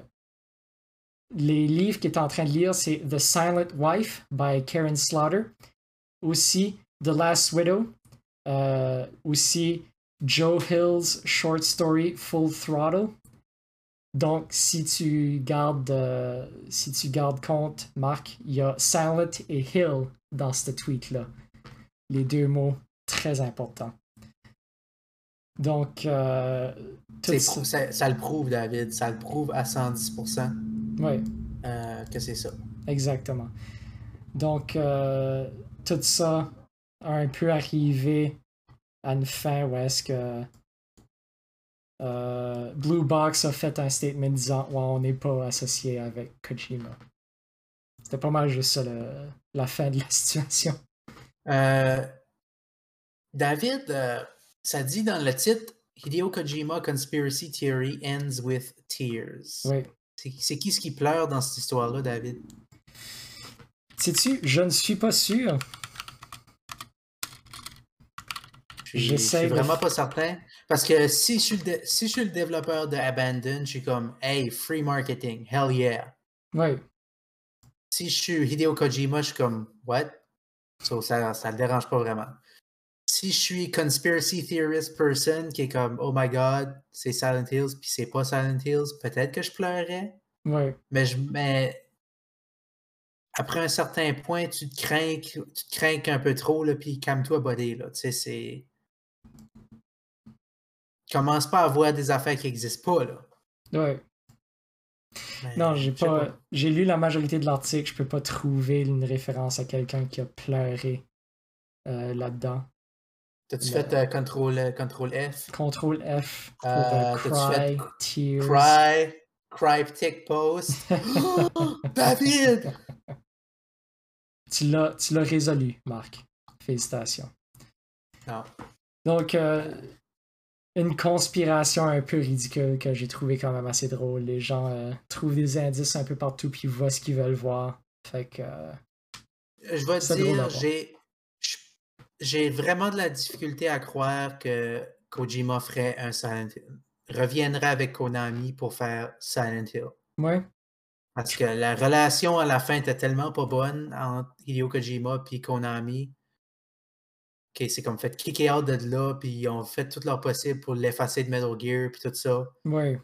les livres qu'il est en train de lire, c'est The Silent Wife by Karen Slaughter. Aussi, The Last Widow. Euh, aussi Joe Hill's short story Full Throttle. Donc, si tu gardes, euh, si tu gardes compte, Marc, il y a Silent et Hill dans ce tweet-là. Les deux mots très importants. Donc, euh, ça, ça, le prouve, David. Ça le prouve à 110% oui. Euh, que c'est ça. Exactement. Donc, euh, tout ça a un peu arrivé à une fin où est-ce que Blue Box a fait un statement disant ouais, on n'est pas associé avec Kojima. C'était pas mal juste ça la fin de la situation. David, ça dit dans le titre Hideo Kojima Conspiracy Theory Ends with Tears. Oui. C'est qui ce qui pleure dans cette histoire-là, David? Sais-tu, je ne suis pas sûr. Je suis vraiment pas certain. Parce que si je, suis le si je suis le développeur de Abandon, je suis comme Hey, free marketing, hell yeah. Oui. Si je suis Hideo Kojima, je suis comme What? ça, ça le dérange pas vraiment si je suis conspiracy theorist person qui est comme oh my god, c'est Silent Hills puis c'est pas Silent Hills, peut-être que je pleurerais. Ouais. Mais je mais après un certain point, tu te crains, tu te crains un peu trop là puis calme-toi body là, tu sais c'est commence pas à voir des affaires qui n'existent pas là. Ouais. non, j'ai pas, j'ai lu la majorité de l'article, je peux pas trouver une référence à quelqu'un qui a pleuré euh, là-dedans. T'as-tu fait euh, contrôle, euh, contrôle F? Contrôle F pour euh, cry, tears. Cry, cryptic post? oh, David! Tu l'as, tu l'as résolu, Marc. Félicitations. Non. Donc, une conspiration un peu ridicule que j'ai trouvé quand même assez drôle. Les gens trouvent des indices un peu partout puis voient ce qu'ils veulent voir. Fait que. je vais te dire, j'ai j'ai vraiment de la difficulté à croire que Kojima ferait un Silent Hill. Reviendrait avec Konami pour faire Silent Hill. Ouais. Parce que la relation à la fin était tellement pas bonne entre Hideo Kojima et Konami c'est comme fait kicker out de là, puis ils ont fait tout leur possible pour l'effacer de Metal Gear, puis tout ça. Ouais.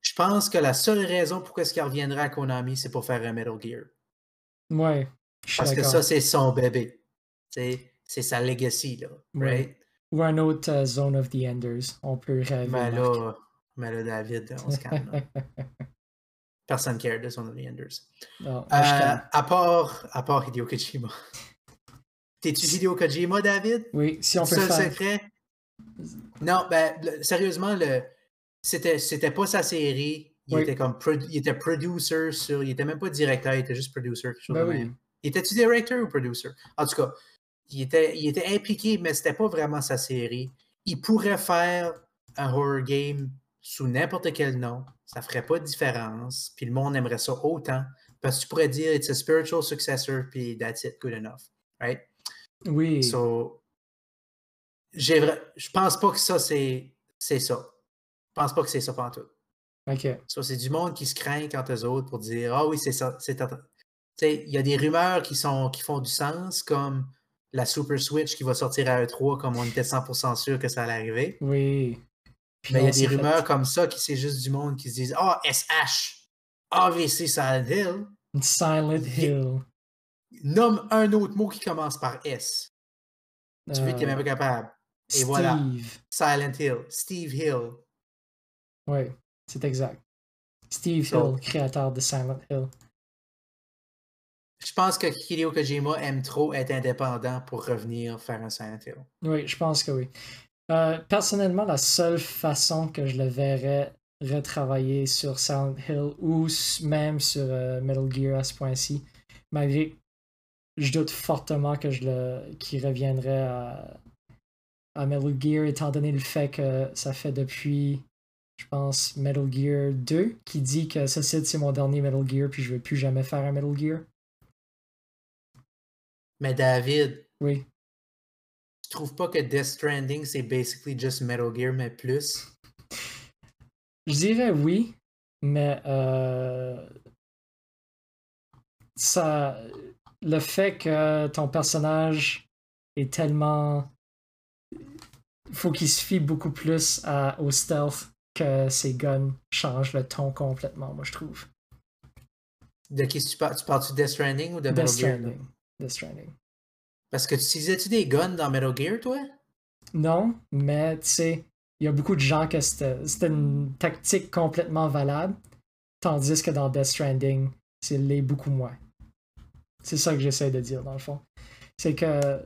Je pense que la seule raison pour ce qu'il reviendra à Konami, c'est pour faire un Metal Gear. Ouais. Parce que ça, c'est son bébé. sais c'est sa legacy, là. Right? Ou un autre euh, Zone of the Enders. On peut rêver. Mais là, mais là, David, on se calme. Personne care de Zone of the Enders. Non, euh, à, part, à part Hideo Kojima. T'es-tu Hideo Kojima, David? Oui, si on peut faire... secret? Non, ben, sérieusement, le... c'était, c'était pas sa série. Il était comme il était producer sur. Il était même pas directeur, il était juste producer. Quelque chose ben oui. Il était-tu directeur ou producer? En tout cas, il était, il était impliqué, mais c'était pas vraiment sa série. Il pourrait faire un horror game sous n'importe quel nom. Ça ferait pas de différence. Puis le monde aimerait ça autant. Parce que tu pourrais dire it's a spiritual successor, puis that's it, good enough. Right? Oui. So, je pense pas que ça, c'est ça. Je pense pas que c'est ça pour tout. OK. So, c'est du monde qui se craint quand eux autres pour dire Ah oui, c'est ça. Il y a des rumeurs qui, sont, qui font du sens, comme la Super Switch qui va sortir à E3 comme on était 100% sûr que ça allait arriver. Oui. Mais il y a des rumeurs comme ça qui c'est juste du monde qui se disent Ah, oh, SH, AVC Silent Hill. Silent Hill. Nomme un autre mot qui commence par S. Tu veux, t'es même pas capable. Et Steve. voilà. Silent Hill. Steve Hill. Oui, c'est exact. Steve Hill, créateur de Silent Hill. Je pense que Hideo Kojima aime trop être indépendant pour revenir faire un Silent Hill. Oui, je pense que oui. Euh, personnellement, la seule façon que je le verrais retravailler sur Silent Hill ou même sur euh, Metal Gear à ce point-ci, malgré je doute fortement que je le qu'il reviendrait à, à Metal Gear étant donné le fait que ça fait depuis je pense Metal Gear 2 qui dit que ce c'est mon dernier Metal Gear puis je vais plus jamais faire un Metal Gear. Mais David. Oui. Tu trouves pas que Death Stranding, c'est basically just Metal Gear, mais plus? Je dirais oui, mais euh, ça, le fait que ton personnage est tellement. Faut qu'il se fie beaucoup plus à, au stealth que ses guns changent le ton complètement, moi je trouve. De qui tu parles Tu parles-tu de Death Stranding ou de Metal Death Gear? Stranding. Death Stranding. Parce que tu utilisais-tu des guns dans Metal Gear, toi? Non, mais tu sais, il y a beaucoup de gens que c'était une tactique complètement valable, tandis que dans Death Stranding, c'est l'est beaucoup moins. C'est ça que j'essaie de dire dans le fond. C'est que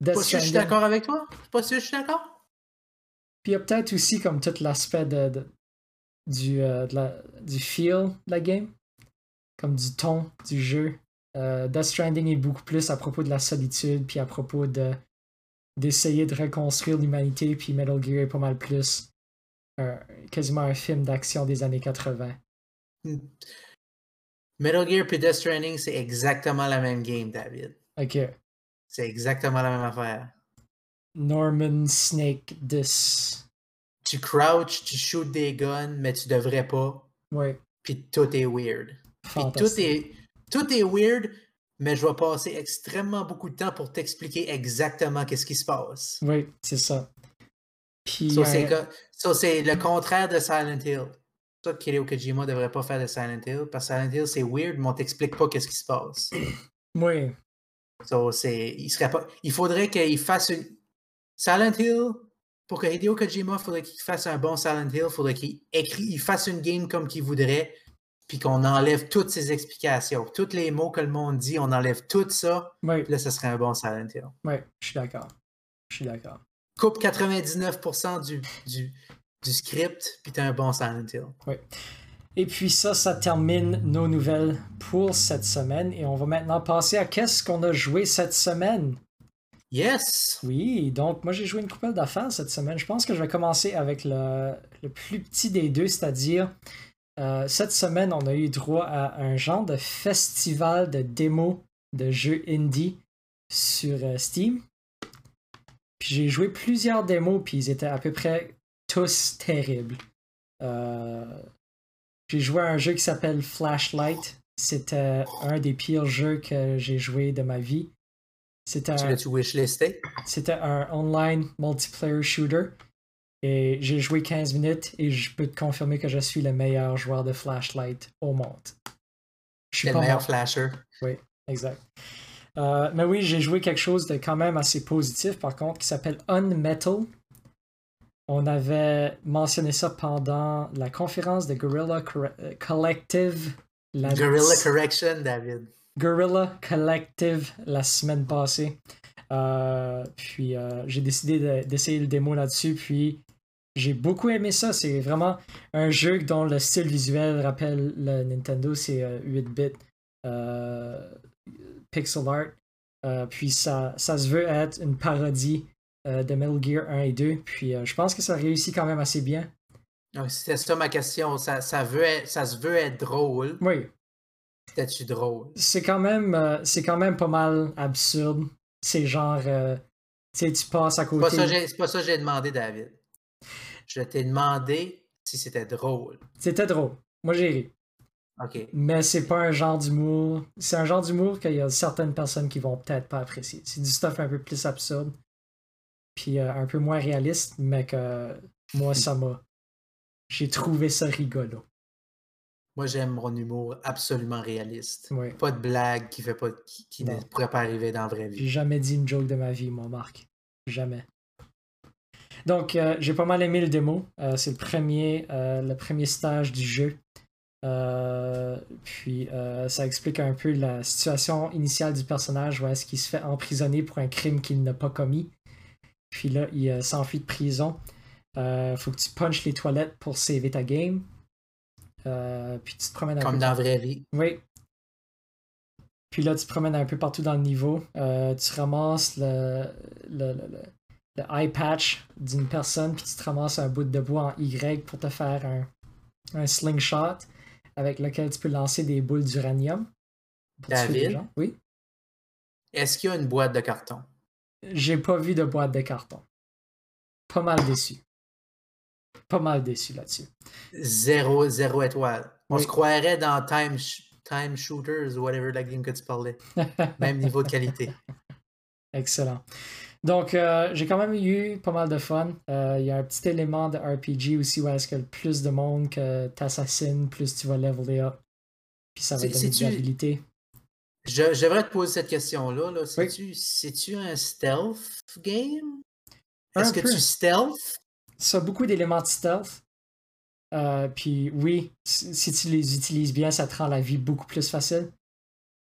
Death Pas sûr que je suis Stranding. d'accord avec toi Pas sûr que je suis d'accord Puis il y a peut-être aussi comme tout l'aspect de, de- du, euh, de la- du feel de la game, comme du ton du jeu. Euh, Death Stranding est beaucoup plus à propos de la solitude, puis à propos de d'essayer de reconstruire l'humanité, puis Metal Gear est pas mal plus un- quasiment un film d'action des années 80. Metal Gear puis Death Stranding, c'est exactement la même game, David. Ok. C'est exactement la même affaire. Norman Snake this. Tu crouches, tu shoots des guns, mais tu devrais pas. Ouais, Puis tout est weird. Puis tout est, tout est weird, mais je vais passer extrêmement beaucoup de temps pour t'expliquer exactement qu'est-ce qui se passe. Oui, c'est ça. Puis Ça, c'est euh, ça, c'est le contraire de Silent Hill. Ça, Hideo Kojima devrait pas faire de Silent Hill, parce que Silent Hill, c'est weird, mais on t'explique pas qu'est-ce qui se passe. oui, So, c'est, il, serait pas, il faudrait qu'il fasse une. Silent Hill, pour que Hideo Kojima, faudrait qu'il fasse un bon Silent Hill, faudrait qu'il écrit, il fasse une game comme qu'il voudrait, puis qu'on enlève toutes ses explications. Tous les mots que le monde dit, on enlève tout ça, oui, puis là, ce serait un bon Silent Hill. oui, je suis d'accord. Je suis d'accord. Coupe 99% du, du, du script, puis t'as un bon Silent Hill. Et puis ça, ça termine nos nouvelles pour cette semaine. Et on va maintenant passer à qu'est-ce qu'on a joué cette semaine? Yes! Oui, donc moi j'ai joué une couple d'affaires cette semaine. Je pense que je vais commencer avec le, le plus petit des deux, c'est-à-dire euh, cette semaine on a eu droit à un genre de festival de démos de jeux indie sur euh, Steam. Puis j'ai joué plusieurs démos, puis ils étaient à peu près tous terribles. Euh, j'ai joué à un jeu qui s'appelle Flashlight. C'était un des pires jeux que j'ai joué de ma vie. C'était Tu un, c'était un online multiplayer shooter. Et j'ai joué 15 minutes et je peux te confirmer que je suis le meilleur joueur de Flashlight au monde. Je suis le pas meilleur mort. flasher. Exact. Euh, mais oui, j'ai joué quelque chose de quand même assez positif, par contre, qui s'appelle Unmetal. On avait mentionné ça pendant la conférence de Gorilla Collective. La Gorilla Correction, David. Gorilla Collective la semaine passée. Euh, puis euh, j'ai décidé de- d'essayer le démo là-dessus. Puis j'ai beaucoup aimé ça. C'est vraiment un jeu dont le style visuel rappelle le Nintendo. C'est euh, 8-bit euh, pixel art. Euh, puis ça, ça se veut être une parodie de Metal Gear 1 et 2. Puis je pense que ça réussit quand même assez bien. C'était ça ma question. Ça, ça, veut être- ça se veut être drôle. Oui, C'était-tu drôle? c'est quand même c'est quand même pas mal absurde. C'est genre tu sais, tu passes à côté. c'est pas ça que j'ai demandé, David. Je t'ai demandé si c'était drôle. C'était drôle. Moi j'ai ri. OK. Mais c'est pas un genre d'humour. C'est un genre d'humour qu'il y a certaines personnes qui vont peut-être pas apprécier. C'est du stuff un peu plus absurde. Puis euh, un peu moins réaliste, mais que moi ça m'a. J'ai trouvé ça rigolo. Moi, j'aime mon humour absolument réaliste. Ouais. Pas de blague qui fait pas qui, qui ne pourrait pas arriver dans la vraie J'ai vie. jamais dit une joke de ma vie, moi, Marc. Jamais. Donc, euh, j'ai pas mal aimé le démo. Euh, c'est le premier, euh, le premier stage du jeu. Puis, ça explique un peu la situation initiale du personnage où est-ce qu'il se fait emprisonner pour un crime qu'il n'a pas commis. Puis là, il s'enfuit de prison. Faut que tu punches les toilettes pour sauver ta game. Puis tu te promènes un Comme peu dans la vraie vie. oui. Puis là, tu te promènes un peu partout dans le niveau. Euh, tu ramasses le, le, le, le- eye patch d'une personne, puis tu te ramasses un bout de bois en Y pour te faire un, un slingshot avec lequel tu peux lancer des boules d'uranium. pour tuer des David? Oui? Est-ce qu'il y a une boîte de carton? J'ai pas vu de boîte de carton. Pas mal déçu. Pas mal déçu là-dessus. Zéro, zéro étoile. On Oui. se croirait dans Time, Time Shooters ou whatever la game que tu parlais. Même niveau de qualité. Excellent. Donc, euh, j'ai quand même eu pas mal de fun. Euh, Il y a un petit élément de RPG aussi où est-ce que plus de monde que t'assassines, plus tu vas leveler up. Puis ça va donner. Je, je devrais te poser cette question-là. Là. C'est-tu, un stealth game? Est-ce que peu. tu stealth? Ça a beaucoup d'éléments de stealth. Euh, puis oui, si tu les utilises bien, ça te rend la vie beaucoup plus facile.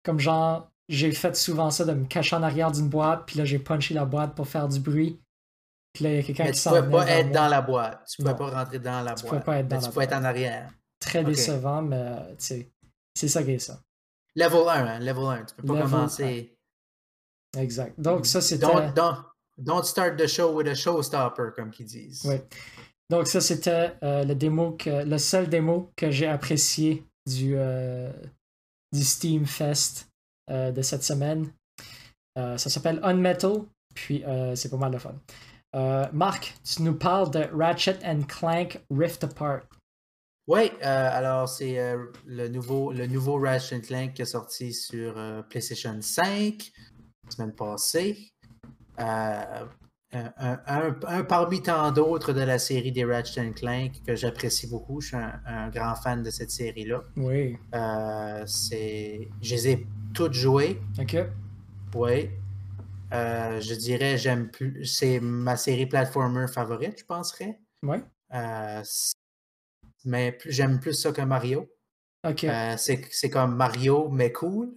Comme genre, j'ai fait souvent ça de me cacher en arrière d'une boîte, puis là j'ai punché la boîte pour faire du bruit. Puis là, il y a quelqu'un qui tu s'en pouvais venait pas être moi. dans la boîte. Tu pouvais Non. pas rentrer dans la Tu boîte. pouvais pas être dans Mais la tu pouvais être en arrière. Très Ok. décevant, mais tu sais, c'est ça qui est ça. Level 1, hein? Level 1. Tu peux pas Level commencer. Exact. Donc ça c'était. Don't, don't, don't start the show with a showstopper, comme qu'ils disent. Oui. Donc ça c'était euh, le démo que le seul démo que j'ai apprécié du, euh, du Steam Fest euh, de cette semaine. Euh, ça s'appelle Unmetal, puis euh, c'est pas mal de fun. Marc, tu nous parles de Ratchet and Clank Rift Apart. Oui, alors c'est le, nouveau, le nouveau Ratchet Clank qui est sorti sur PlayStation 5 la semaine passée. Un, un- un- un parmi tant d'autres de la série des Ratchet Clank que j'apprécie beaucoup. Je suis un, un grand fan de cette série-là. Oui. Euh, c'est, je les ai toutes jouées. Ok. Oui. Euh, je dirais, j'aime plus. C'est ma série platformer favorite, je penserais. Ouais. Euh, mais j'aime plus ça que Mario. Ok. C'est c'est comme Mario, mais cool.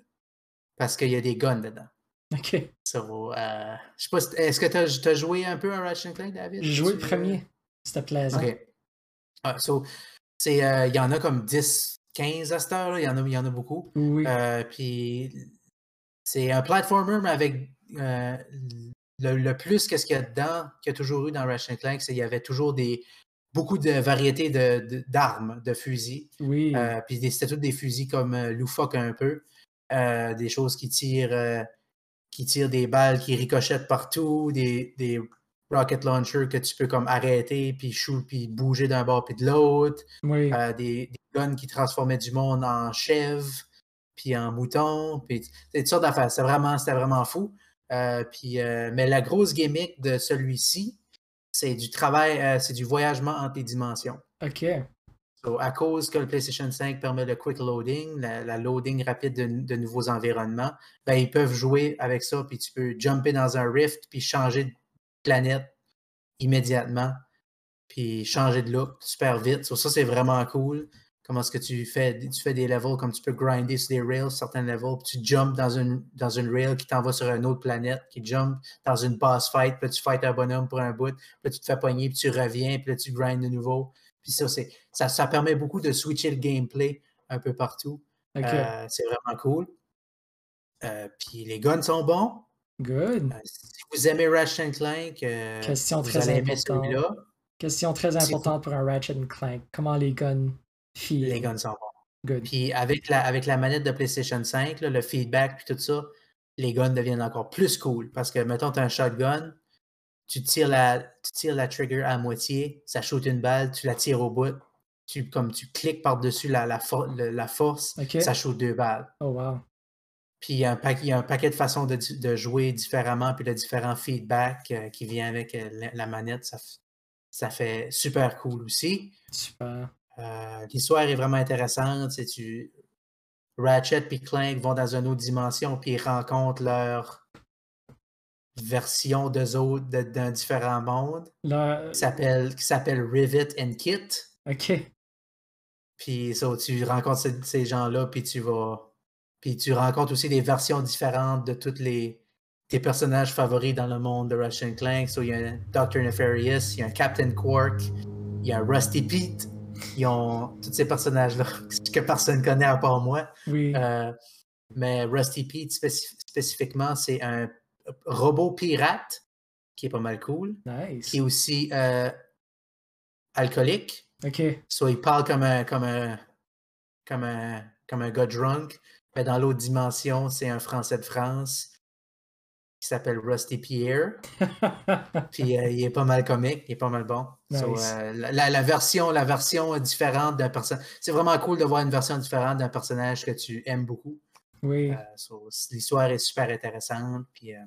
Parce qu'il y a des guns dedans. Ok. So, euh, je sais pas, si- est-ce que tu as, joué un peu à Ratchet Clank, David? J'ai joué le premier. C'était plaisant. Ok. Ah, so, euh, il y en a comme 10, 15 à cette heure, il y en a, y en a beaucoup. Oui. Euh, puis c'est un platformer, mais avec le, le plus que ce qu'il y a dedans, qu'il y a toujours eu dans Ratchet Clank, c'est qu'il y avait toujours des beaucoup de variétés de- de- d'armes, de, fusils. oui. Puis c'était tous des fusils comme loufoques un peu. Des choses qui tirent, qui tirent des balles qui ricochettent partout, des, des rocket launchers que tu peux comme arrêter, puis shoot, puis bouger d'un bord puis de l'autre. oui. Euh, des, des guns qui transformaient du monde en chèvre, puis en mouton, puis toutes sortes d'affaires. C'était vraiment, c'était vraiment fou. Euh, puis, euh, mais la grosse gimmick de celui-ci, c'est du travail, c'est du voyagement entre les dimensions. ok. So, à cause que le PlayStation 5 permet le quick loading, la, loading rapide de, nouveaux environnements, ben, ils peuvent jouer avec ça, puis tu peux jumper dans un rift, puis changer de planète immédiatement, puis changer de look super vite. So, ça, c'est vraiment cool. Comment est-ce que tu fais, tu fais des levels comme tu peux grinder sur des rails, certains levels, puis tu jumps dans une, dans une rail qui t'envoie sur une autre planète, qui jump dans une boss fight, puis tu fights un bonhomme pour un bout, puis tu te fais pogner, puis tu reviens, puis là, tu grindes de nouveau. Puis ça, c'est, ça, ça permet beaucoup de switcher le gameplay un peu partout. Euh, c'est vraiment cool. Euh, puis les guns sont bons. Good. Euh, si vous aimez Ratchet Clank, Question vous très allez aimer importante. celui-là. Question très importante pour un Ratchet Clank. Comment les guns feel? Les guns sont bons. Good. Puis avec la, avec la manette de PlayStation 5, là, le feedback puis tout ça, les guns deviennent encore plus cool. Parce que, mettons, tu as un shotgun, tu tires, la, tu tires la trigger à moitié, ça shoot une balle, tu la tires au bout, tu, comme tu cliques par-dessus la, la, for- le- la force, ça shoot deux balles. Oh wow. Puis il y, a un paquet- il y a un paquet de façons de, de jouer différemment, puis de différents feedbacks euh, qui vient avec euh, la, la manette. Ça, ça fait super cool aussi. Super. Euh, L'histoire est vraiment intéressante. tu... Ratchet et Clank vont dans une autre dimension, puis ils rencontrent leur version d'eux autres de- d'un différent monde Là, qui s'appelle Rivet and Kit. ok. Puis ça, tu rencontres ces, ces gens-là, puis tu vas. Puis tu rencontres aussi des versions différentes de tous les tes personnages favoris dans le monde de Ratchet Clank. So, il y a un Dr. Nefarious, il y a un Captain Quark, il y a un Rusty Pete. Ils ont tous ces personnages-là que personne connaît à part moi. Oui. Euh, mais Rusty Pete spécif- spécifiquement, c'est un robot pirate qui est pas mal cool, nice. qui est aussi euh, alcoolique. Ok. So, il parle comme un, comme un, comme un, comme un gars drunk. Mais dans l'autre dimension, c'est un Français de France qui s'appelle Rusty Pierre. Puis euh, il est pas mal comique, il est pas mal bon. So, Nice. euh, la version, la version différente d'un personnage. C'est vraiment cool de voir une version différente d'un personnage que tu aimes beaucoup. Oui. Euh, L'histoire est super intéressante. Puis, euh,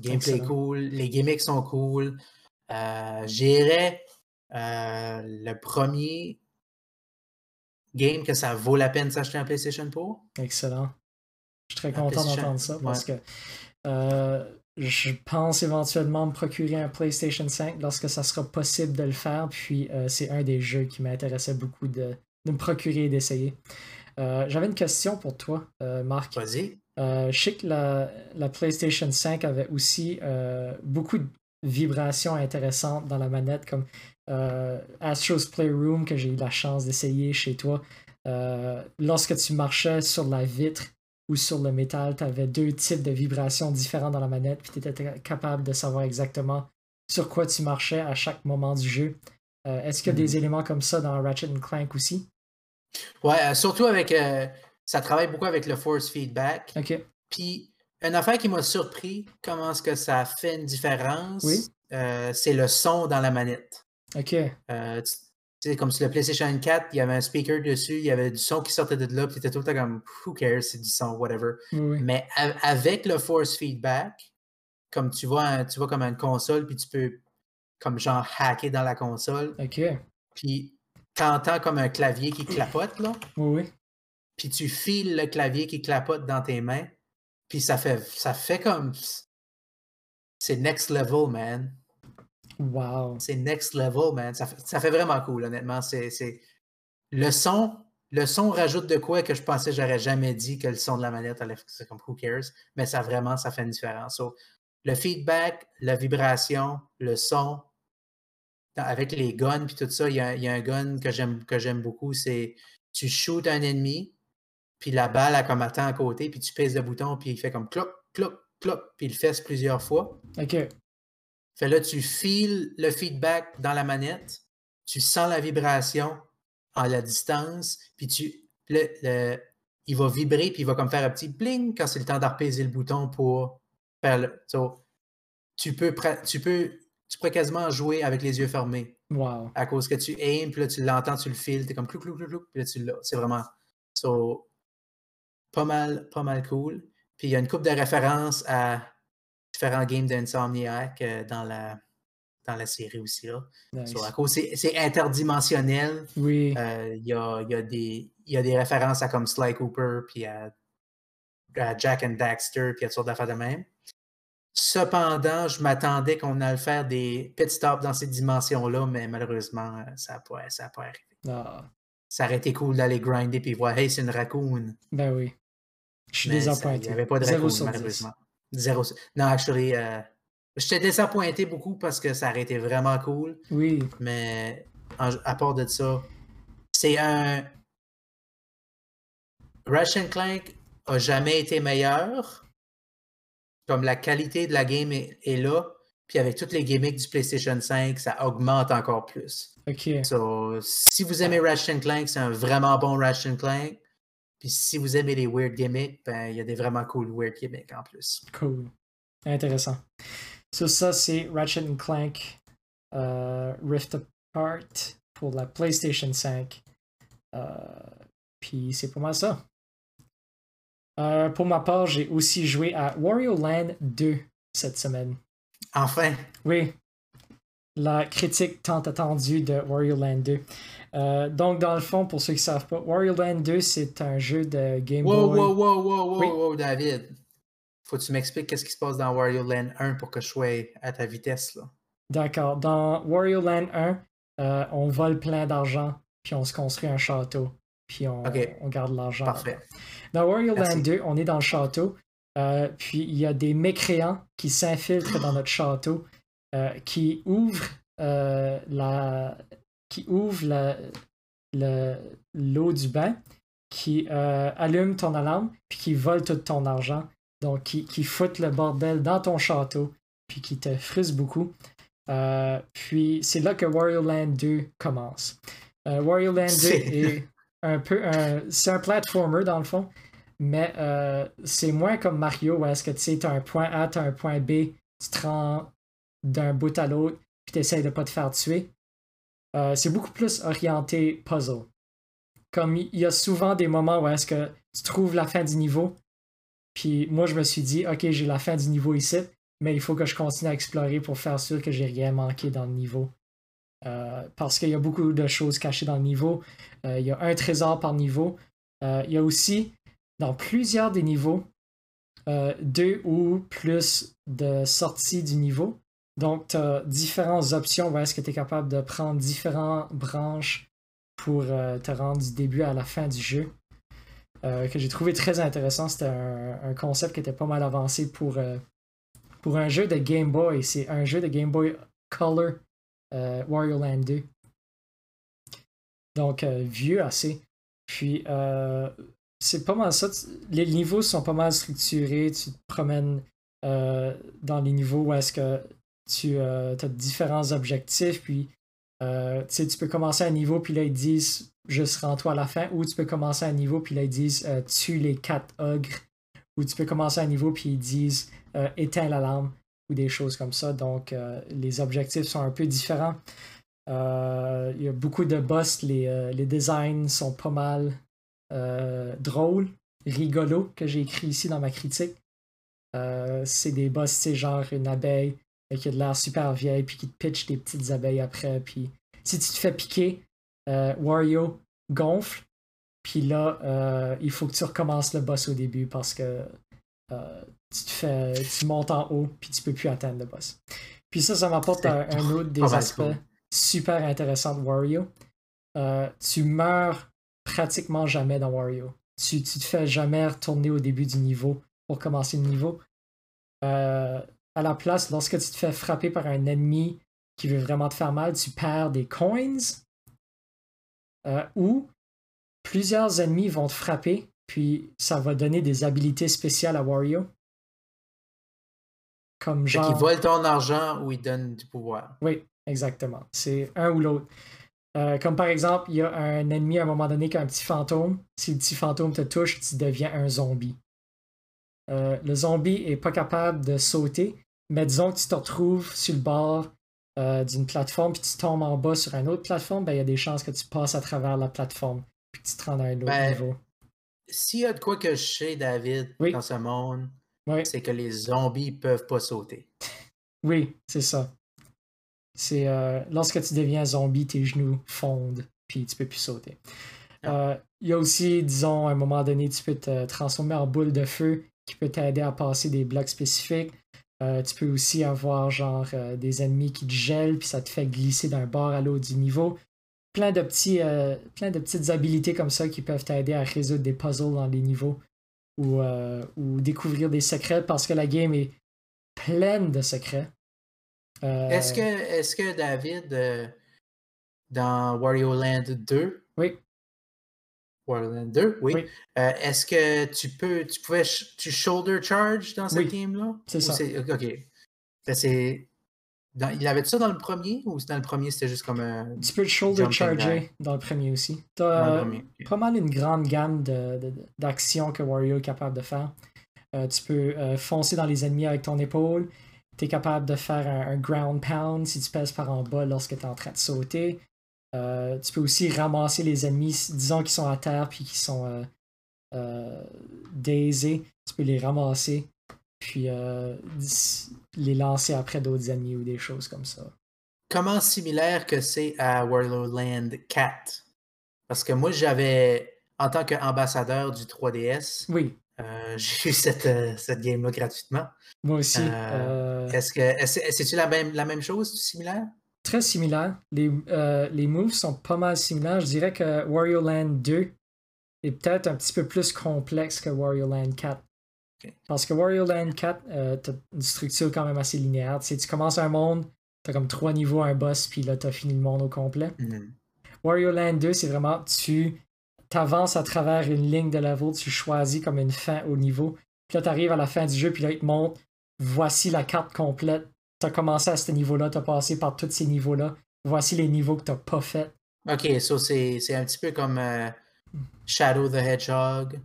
Gameplay cool, les gimmicks sont cool. Euh, J'irais le premier game que ça vaut la peine s'acheter un PlayStation pour. Excellent. Je suis très content d'entendre ça parce que euh, je pense éventuellement me procurer un PlayStation 5 lorsque ça sera possible de le faire. Puis euh, c'est un des jeux qui m'intéressait beaucoup de, me procurer et d'essayer. Euh, j'avais une question pour toi, Marc. Vas-y. je sais que la, la, PlayStation 5 avait aussi beaucoup de vibrations intéressantes dans la manette, comme Astro's Playroom que j'ai eu la chance d'essayer chez toi. lorsque tu marchais sur la vitre, ou sur le métal, tu avais deux types de vibrations différents dans la manette, puis tu étais capable de savoir exactement sur quoi tu marchais à chaque moment du jeu. Euh, est-ce qu'il y a des mhm. éléments comme ça dans Ratchet Clank aussi? Ouais, euh, surtout avec. Euh, ça travaille beaucoup avec le force feedback. OK. Puis, une affaire qui m'a surpris, comment est-ce que ça fait une différence, c'est le son dans la manette. OK c'est comme sur le PlayStation 4, il y avait un speaker dessus, il y avait du son qui sortait de là, puis c'était tout le temps comme who cares, c'est du son, whatever. Mais avec le force feedback, comme tu vois, tu vois comme une console, puis tu peux comme genre hacker dans la console. OK. Puis t'entends comme un clavier qui clapote, là. Oui, Puis tu files le clavier qui clapote dans tes mains, puis ça fait, ça fait comme. C'est next level, man. Wow. C'est next level, man. Ça, fait vraiment cool, honnêtement. C'est, Le son, le son rajoute de quoi que je pensais que j'aurais jamais dit que le son de la manette c'est comme who cares, mais ça vraiment, ça fait une différence. le feedback, la vibration, le son, avec les guns puis tout ça, il y a, un gun que j'aime que j'aime beaucoup, c'est tu shoots un ennemi, puis la balle a comme attend à côté, puis tu pèses le bouton, puis il fait comme cloc, cloc, cloc, puis il fesse plusieurs fois. OK. Fait là, tu files le feedback dans la manette, tu sens la vibration à la distance, puis tu, le, il va vibrer, puis il va comme faire un petit bling quand c'est le temps d'arpaiser le bouton pour faire le. tu peux, tu peux, tu peux quasiment jouer avec les yeux fermés. Wow. À cause que tu aimes, puis là, tu l'entends, tu le files, es comme clou, clou, clou, clou, puis là, tu l'as. C'est vraiment. So, pas mal, pas mal cool. Puis il y a une coupe de références à différents games d'Insomniac euh, dans, la, dans la série aussi. Là. c'est interdimensionnel. Oui. Euh, il y, a, y, a des, y a des références à comme Sly Cooper, puis à, Jack and Daxter, puis à toutes sortes d'affaires de même. Cependant, je m'attendais qu'on allait faire des pit stops dans ces dimensions-là, mais malheureusement, euh, ça n'a pas, ça pas arrivé. Ah. Ça aurait été cool d'aller grinder puis voir, hey, c'est une raccoon. Ben oui. Je suis désappointé. Il n'y avait pas de raccoon, malheureusement. Zéro. Non, actually, euh, j'étais désappointé beaucoup parce que ça aurait été vraiment cool. Oui. Mais à part de ça, c'est un. Russian Clank a jamais été meilleur. Comme la qualité de la game est, là. Puis avec toutes les gimmicks du PlayStation 5, ça augmente encore plus. OK. So, si vous aimez Ratchet Clank, c'est un vraiment bon Ratchet Clank. Puis si vous aimez les weird gimmicks, ben il y a des vraiment cool weird gimmicks en plus. Cool. Intéressant. So, ça, c'est Ratchet Clank euh, Rift Apart pour la PlayStation 5. Euh, puis c'est pour moi ça. Euh, pour ma part, j'ai aussi joué à Wario Land 2 cette semaine. Enfin! Oui. La critique tant attendue de Wario Land 2. Euh, donc, dans le fond, pour ceux qui ne savent pas, Wario Land 2, c'est un jeu de Game Boy. Wow, wow, wow, wow, wow, David. Faut que tu m'expliques qu'est-ce qui se passe dans Wario Land 1 pour que je sois à ta vitesse. là. D'accord. Dans Wario Land 1, euh, on vole plein d'argent, puis on se construit un château, puis on, on garde l'argent. Parfait. Dans Wario Land 2, on est dans le château, euh, puis il y a des mécréants qui s'infiltrent dans notre château, qui ouvrent la, qui ouvre l'eau du bain, qui euh, allume ton alarme, puis qui vole tout ton argent. Donc, qui, qui fout le bordel dans ton château, puis qui te frustre beaucoup. Euh, puis, c'est là que Wario Land 2 commence. Euh, Wario Land 2 est un peu un. C'est un platformer dans le fond, mais c'est moins comme Mario où est-ce que tu sais, as un point A, tu as un point B, tu te rends d'un bout à l'autre, puis tu essaies de pas te faire tuer. Euh, c'est beaucoup plus orienté puzzle. Comme il y a souvent des moments où est-ce que tu trouves la fin du niveau, puis moi je me suis dit, ok, j'ai la fin du niveau ici, mais il faut que je continue à explorer pour faire sûr que j'ai rien manqué dans le niveau. Euh, parce qu'il y a beaucoup de choses cachées dans le niveau. Euh, il y a un trésor par niveau. Euh, il y a aussi, dans plusieurs des niveaux, deux ou plus de sorties du niveau. Donc, tu as différentes options est-ce que tu es capable de prendre différentes branches pour te rendre du début à la fin du jeu. que j'ai trouvé très intéressant. C'était un, concept qui était pas mal avancé pour, pour un jeu de Game Boy. C'est un jeu de Game Boy Color Wario Land 2. Donc, euh, vieux assez. Puis, euh, c'est pas mal ça. Les niveaux sont pas mal structurés. Tu te promènes dans les niveaux où est-ce que tu as différents objectifs. Puis, tu peux commencer un niveau, puis là, ils disent juste rends-toi à la fin. Ou tu peux commencer un niveau, puis là, ils disent tue les quatre ogres. Ou tu peux commencer un niveau, puis ils disent éteins l'alarme ou des choses comme ça. Donc, euh, les objectifs sont un peu différents. Euh, il y a beaucoup de boss, les, euh, les designs sont pas mal drôles, rigolos, que j'ai écrit ici dans ma critique. c'est des boss, c'est genre une abeille qui a de l'air super vieille, puis qui te pitch des petites abeilles après. Puis si tu te fais piquer, Wario gonfle, puis là, il faut que tu recommences le boss au début parce que tu, te fais, tu montes en haut, puis tu peux plus atteindre le boss. Puis ça, ça m'apporte un, autre des aspects super intéressants de Wario. Euh, tu meurs pratiquement jamais dans Wario. Tu, tu te fais jamais retourner au début du niveau pour commencer le niveau. Euh, à la place, lorsque tu te fais frapper par un ennemi qui veut vraiment te faire mal, tu perds des coins. Euh, ou plusieurs ennemis vont te frapper, puis ça va donner des habilités spéciales à Wario. Comme genre. Qui vole ton argent ou il donne du pouvoir. Oui, exactement. C'est un ou l'autre. Euh, comme par exemple, il y a un ennemi à un moment donné qui a un petit fantôme. Si le petit fantôme te touche, tu deviens un zombie. Euh, le zombie est pas capable de sauter, mais disons que tu te retrouves sur le bord euh, d'une plateforme puis tu tombes en bas sur une autre plateforme, ben, il y a des chances que tu passes à travers la plateforme puis que tu te rends à un autre ben, niveau. S'il y a de quoi que je sais, David, dans ce monde, c'est que les zombies peuvent pas sauter. Oui, c'est ça. C'est euh, lorsque tu deviens zombie, tes genoux fondent, puis tu peux plus sauter. Ah. Euh, il y a aussi, disons, à un moment donné, tu peux te transformer en boule de feu qui peut t'aider à passer des blocs spécifiques. Euh, tu peux aussi avoir genre des ennemis qui te gèlent, puis ça te fait glisser d'un bord à l'autre du niveau. Plein de, petits, plein de petites habilités comme ça qui peuvent t'aider à résoudre des puzzles dans les niveaux ou, euh, ou découvrir des secrets parce que la game est pleine de secrets. Euh, est-ce que, est que David, euh, dans Wario Land 2, oui. Wario Land 2, oui. est-ce que tu peux, tu pouvais, tu shoulder charge dans cette game-là? C'est ça. Ok. C'est il avait ça dans le premier ou dans le premier c'était juste comme un. Tu peux le shoulder charger dans le premier aussi. Tu as pas mal une grande gamme d'actions que Wario est capable de faire. Euh, tu peux euh, foncer dans les ennemis avec ton épaule. Tu es capable de faire un, ground pound si tu pèses par en bas lorsque tu es en train de sauter. Euh, tu peux aussi ramasser les ennemis, disons qu'ils sont à terre puis qu'ils sont daisés. Tu peux les ramasser puis euh, les lancer après d'autres ennemis ou des choses comme ça. Comment similaire que c'est à World Land 4? Parce que moi, j'avais, en tant qu'ambassadeur du 3DS, oui. Euh, j'ai eu cette, euh, cette game-là gratuitement. Moi aussi. Est-ce que c'est-tu la même, la même chose, similaire? Très similaire. Les, les moves sont pas mal similaires. Je dirais que Wario Land 2 est peut-être un petit peu plus complexe que Wario Land 4. Parce que Wario Land 4, euh, t'as une structure quand même assez linéaire. Tu, tu commences un monde, t'as comme trois niveaux, un boss, puis là, t'as fini le monde au complet. Mm-hmm. Wario Land 2, c'est vraiment, tu t'avances à travers une ligne de level, tu choisis comme une fin au niveau. Puis là, t'arrives à la fin du jeu, puis là, il te montre, voici la carte complète. T'as commencé à ce niveau-là, t'as passé par tous ces niveaux-là. Voici les niveaux que t'as pas fait. Ok, so c'est un petit peu comme euh, Shadow the Hedgehog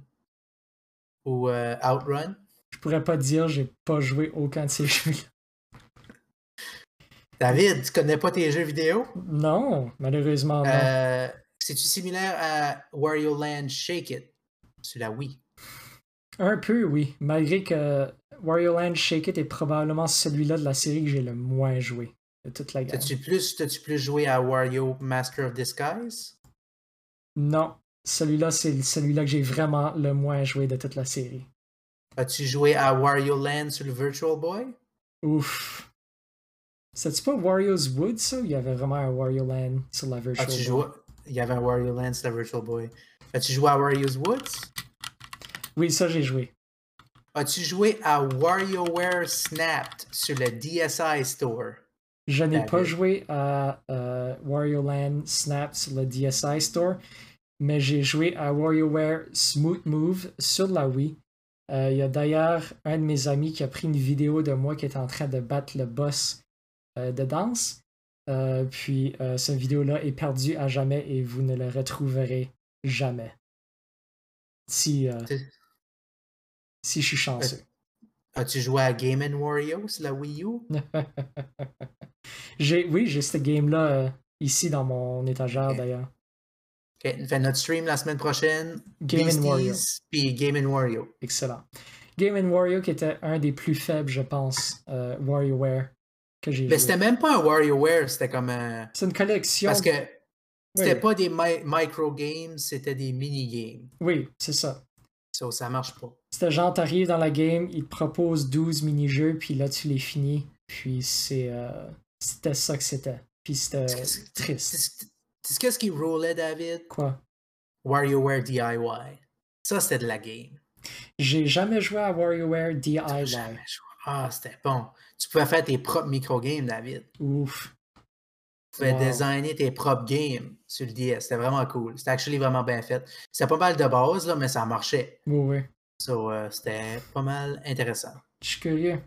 ou euh, Outrun? Je pourrais pas dire, j'ai pas joué aucun de ces jeux David, tu connais pas tes jeux vidéo? Non, malheureusement. Euh, c'est-tu similaire à Wario Land Shake It? Sur la Wii? Un peu, oui. Malgré que Wario Land Shake It est probablement celui-là de la série que j'ai le moins joué de toute la gamme. T'as-tu plus, t'as-tu plus joué à Wario Master of Disguise? Non, celui-là, c'est celui-là que j'ai vraiment le moins joué de toute la série. As-tu joué à Wario Land sur le Virtual Boy? Ouf. C'était pas Wario's Wood, ça? Il y avait vraiment un Wario Land sur la Virtual As-tu Boy? joué? Il y avait un Wario Land sur la Virtual Boy. As-tu joué à Wario's Woods? Oui, ça, j'ai joué. As-tu joué à WarioWare Snapped sur le DSi Store? Je n'ai pas joué à euh, Wario Land Snap sur le DSi Store, mais j'ai joué à WarioWare Smooth Move sur la Wii. Euh, Il y a d'ailleurs un de mes amis qui a pris une vidéo de moi qui est en train de battre le boss euh, de danse. Euh, puis cette vidéo-là est perdue à jamais et vous ne le retrouverez jamais. Si, euh, si je suis chanceux. As-tu joué à Game Wario sur la Wii U? J'ai, oui, j'ai ce game-là ici dans mon étagère d'ailleurs. Ok, Fait notre stream la semaine prochaine. Game and Wario. Puis Game Wario. Excellent. Game Wario qui était un des plus faibles, je pense, euh, WarioWare que j'ai Mais joué. c'était même pas un WarioWare, c'était comme un. C'est une collection. Parce que c'était Oui. pas des mi- micro-games, c'était des mini-games. Oui, c'est ça. So, ça marche pas. C'était genre, t'arrives dans la game, il te propose 12 mini-jeux, puis là, tu les finis. Puis c'est... euh, c'était ça que c'était. Puis c'était triste. Tu sais qu'est-ce qui roulait, David? Quoi? WarioWare DIY. Ça, c'était de la game. J'ai jamais joué à WarioWare DIY. Jamais joué. Ah, c'était bon. Tu pouvais faire tes propres micro-games, David. Ouf. Tu pouvais Wow. designer tes propres games sur le DS. C'était vraiment cool. C'était actually vraiment bien fait. C'était pas mal de base, là, mais ça marchait. Oui, oui. So, euh, c'était pas mal intéressant. Je suis curieux.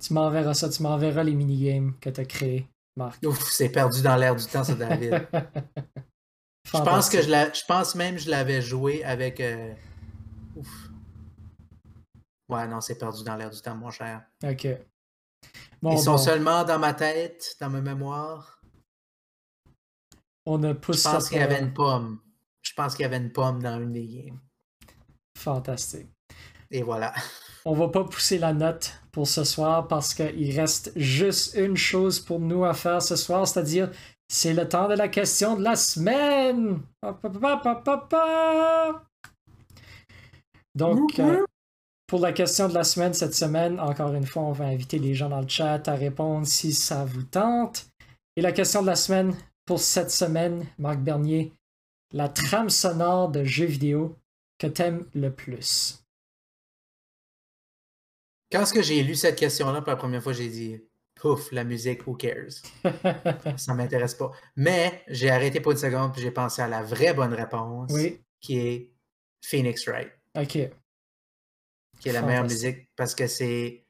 Tu m'enverras ça, tu m'enverras les minigames que t'as créés, Marc. Ouf, c'est perdu dans l'air du temps, ça, David. Je pense que je, la- je pense même que je l'avais joué avec. euh, Ouf. Ouais, non, c'est perdu dans l'air du temps, mon cher. Ok. Bon, Ils sont bon, seulement dans ma tête, dans ma mémoire. on ne Je pousse pense ça qu'il y avait une pomme. Je pense qu'il y avait une pomme dans une des games. Fantastique. Et voilà. On va pas pousser la note pour ce soir parce qu'il reste juste une chose pour nous à faire ce soir, c'est-à-dire c'est le temps de la question de la semaine. Donc, euh, pour la question de la semaine cette semaine, encore une fois, on va inviter les gens dans le chat à répondre si ça vous tente. Et la question de la semaine pour cette semaine, Marc Bernier, la trame sonore de jeux vidéo que t'aimes le plus? Quand est-ce que j'ai lu cette question-là pour la première fois, j'ai dit Pouf, la musique, who cares? Ça m'intéresse pas. Mais j'ai arrêté pour une seconde puis j'ai pensé à la vraie bonne réponse oui, qui est Phoenix Wright, ok. qui est la meilleure musique parce que c'est.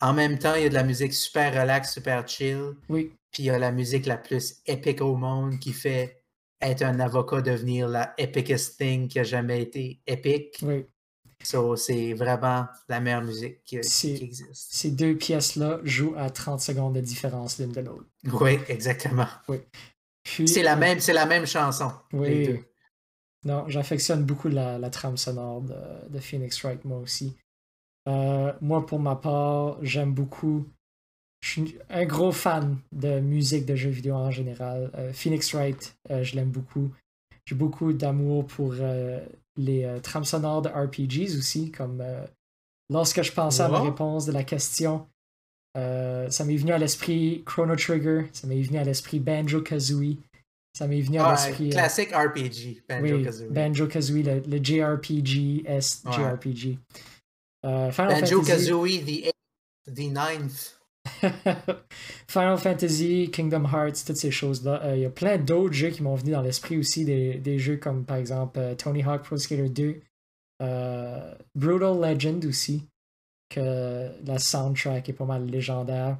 En même temps, il y a de la musique super relax, super chill. Oui, Puis il y a la musique la plus épique au monde qui fait être un avocat devenir la epicest thing qui a jamais été épique. oui. So, c'est vraiment la meilleure musique qui, existe. Ces deux pièces-là jouent à 30 secondes de différence l'une de l'autre. Oui, exactement. Puis, C'est la euh, même, la même chanson. les Oui. deux. Non, j'affectionne beaucoup la, la trame sonore de, de Phoenix Wright, moi aussi. Euh, moi, pour ma part, j'aime beaucoup. Je suis un gros fan de musique de jeux vidéo en général. Euh, Phoenix Wright, euh, je l'aime beaucoup. J'ai beaucoup d'amour pour euh, les euh, trames sonores de RPGs aussi, comme euh, lorsque je pensais à ma réponse de la question, euh, ça m'est venu à l'esprit Chrono Trigger, ça m'est venu à l'esprit Banjo Kazooie, ça m'est venu à Ah, l'esprit. euh, classique RPG, Banjo oui, Kazooie. Banjo Kazooie, le, le JRPG, S Ouais. Banjo Fantasy, Kazooie, the eighth, the ninth. Final Fantasy, Kingdom Hearts, toutes ces choses-là. Euh, Il y a plein d'autres jeux qui m'ont venu dans l'esprit aussi, des, des jeux comme par exemple euh, Tony Hawk Pro Skater 2, euh, Brutal Legend aussi, que la soundtrack est pas mal légendaire.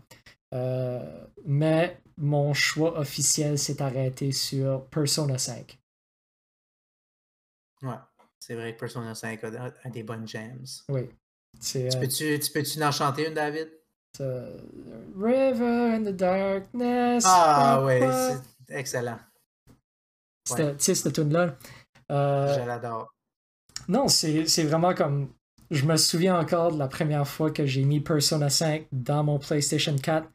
Mais mon choix officiel s'est arrêté sur Persona 5. Ouais, c'est vrai que Persona 5 a, des bonnes jams. Oui. Tu peux-tu tu peux-tu en chanter une, David? River in the Darkness. Ah ouais, c'est excellent. Tu sais, cette tune-là. Euh, Je l'adore. non, c'est c'est vraiment comme. je me souviens encore de la première fois que j'ai mis Persona 5 dans mon PlayStation 4,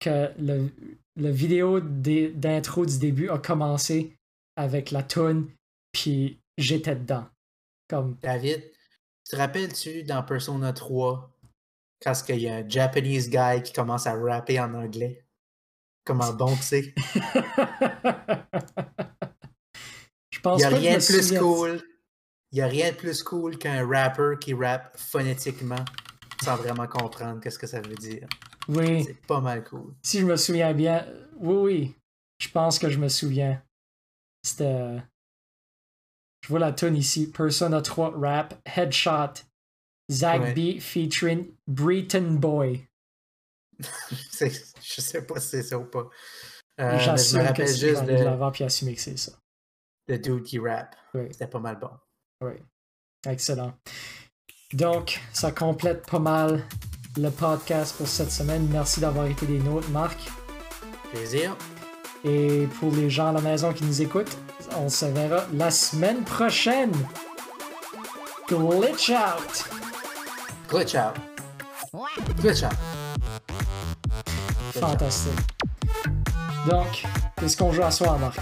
que le, le vidéo d'intro du début a commencé avec la tune, puis j'étais dedans. Comme... David, te rappelles-tu dans Persona 3 quand il y a un Japanese guy qui commence à rapper en anglais? Comment bon que c'est? Je pense Il n'y a rien de plus cool. Il n'y a rien de plus cool qu'un rapper qui rappe phonétiquement sans vraiment comprendre qu'est-ce que ça veut dire. Oui. C'est pas mal cool. Si je me souviens bien, oui, oui. Je pense que je me souviens. C'était. Je vois la tune ici. Persona 3 Rap, Headshot, Zach B featuring Breton Boy. je sais pas si c'est ça ou pas. Euh, J'assume que c'est juste de l'avant puis assumer que c'est ça. Le dude qui rap. C'était pas mal bon. Oui. Excellent. Donc, ça complète pas mal le podcast pour cette semaine. Merci d'avoir été des nôtres, Marc. Plaisir. Et pour les gens à la maison qui nous écoutent, on se verra la semaine prochaine. Glitch out! Glitch out. Glitch out. Fantastique. Donc, qu'est-ce qu'on joue à soir, Marc?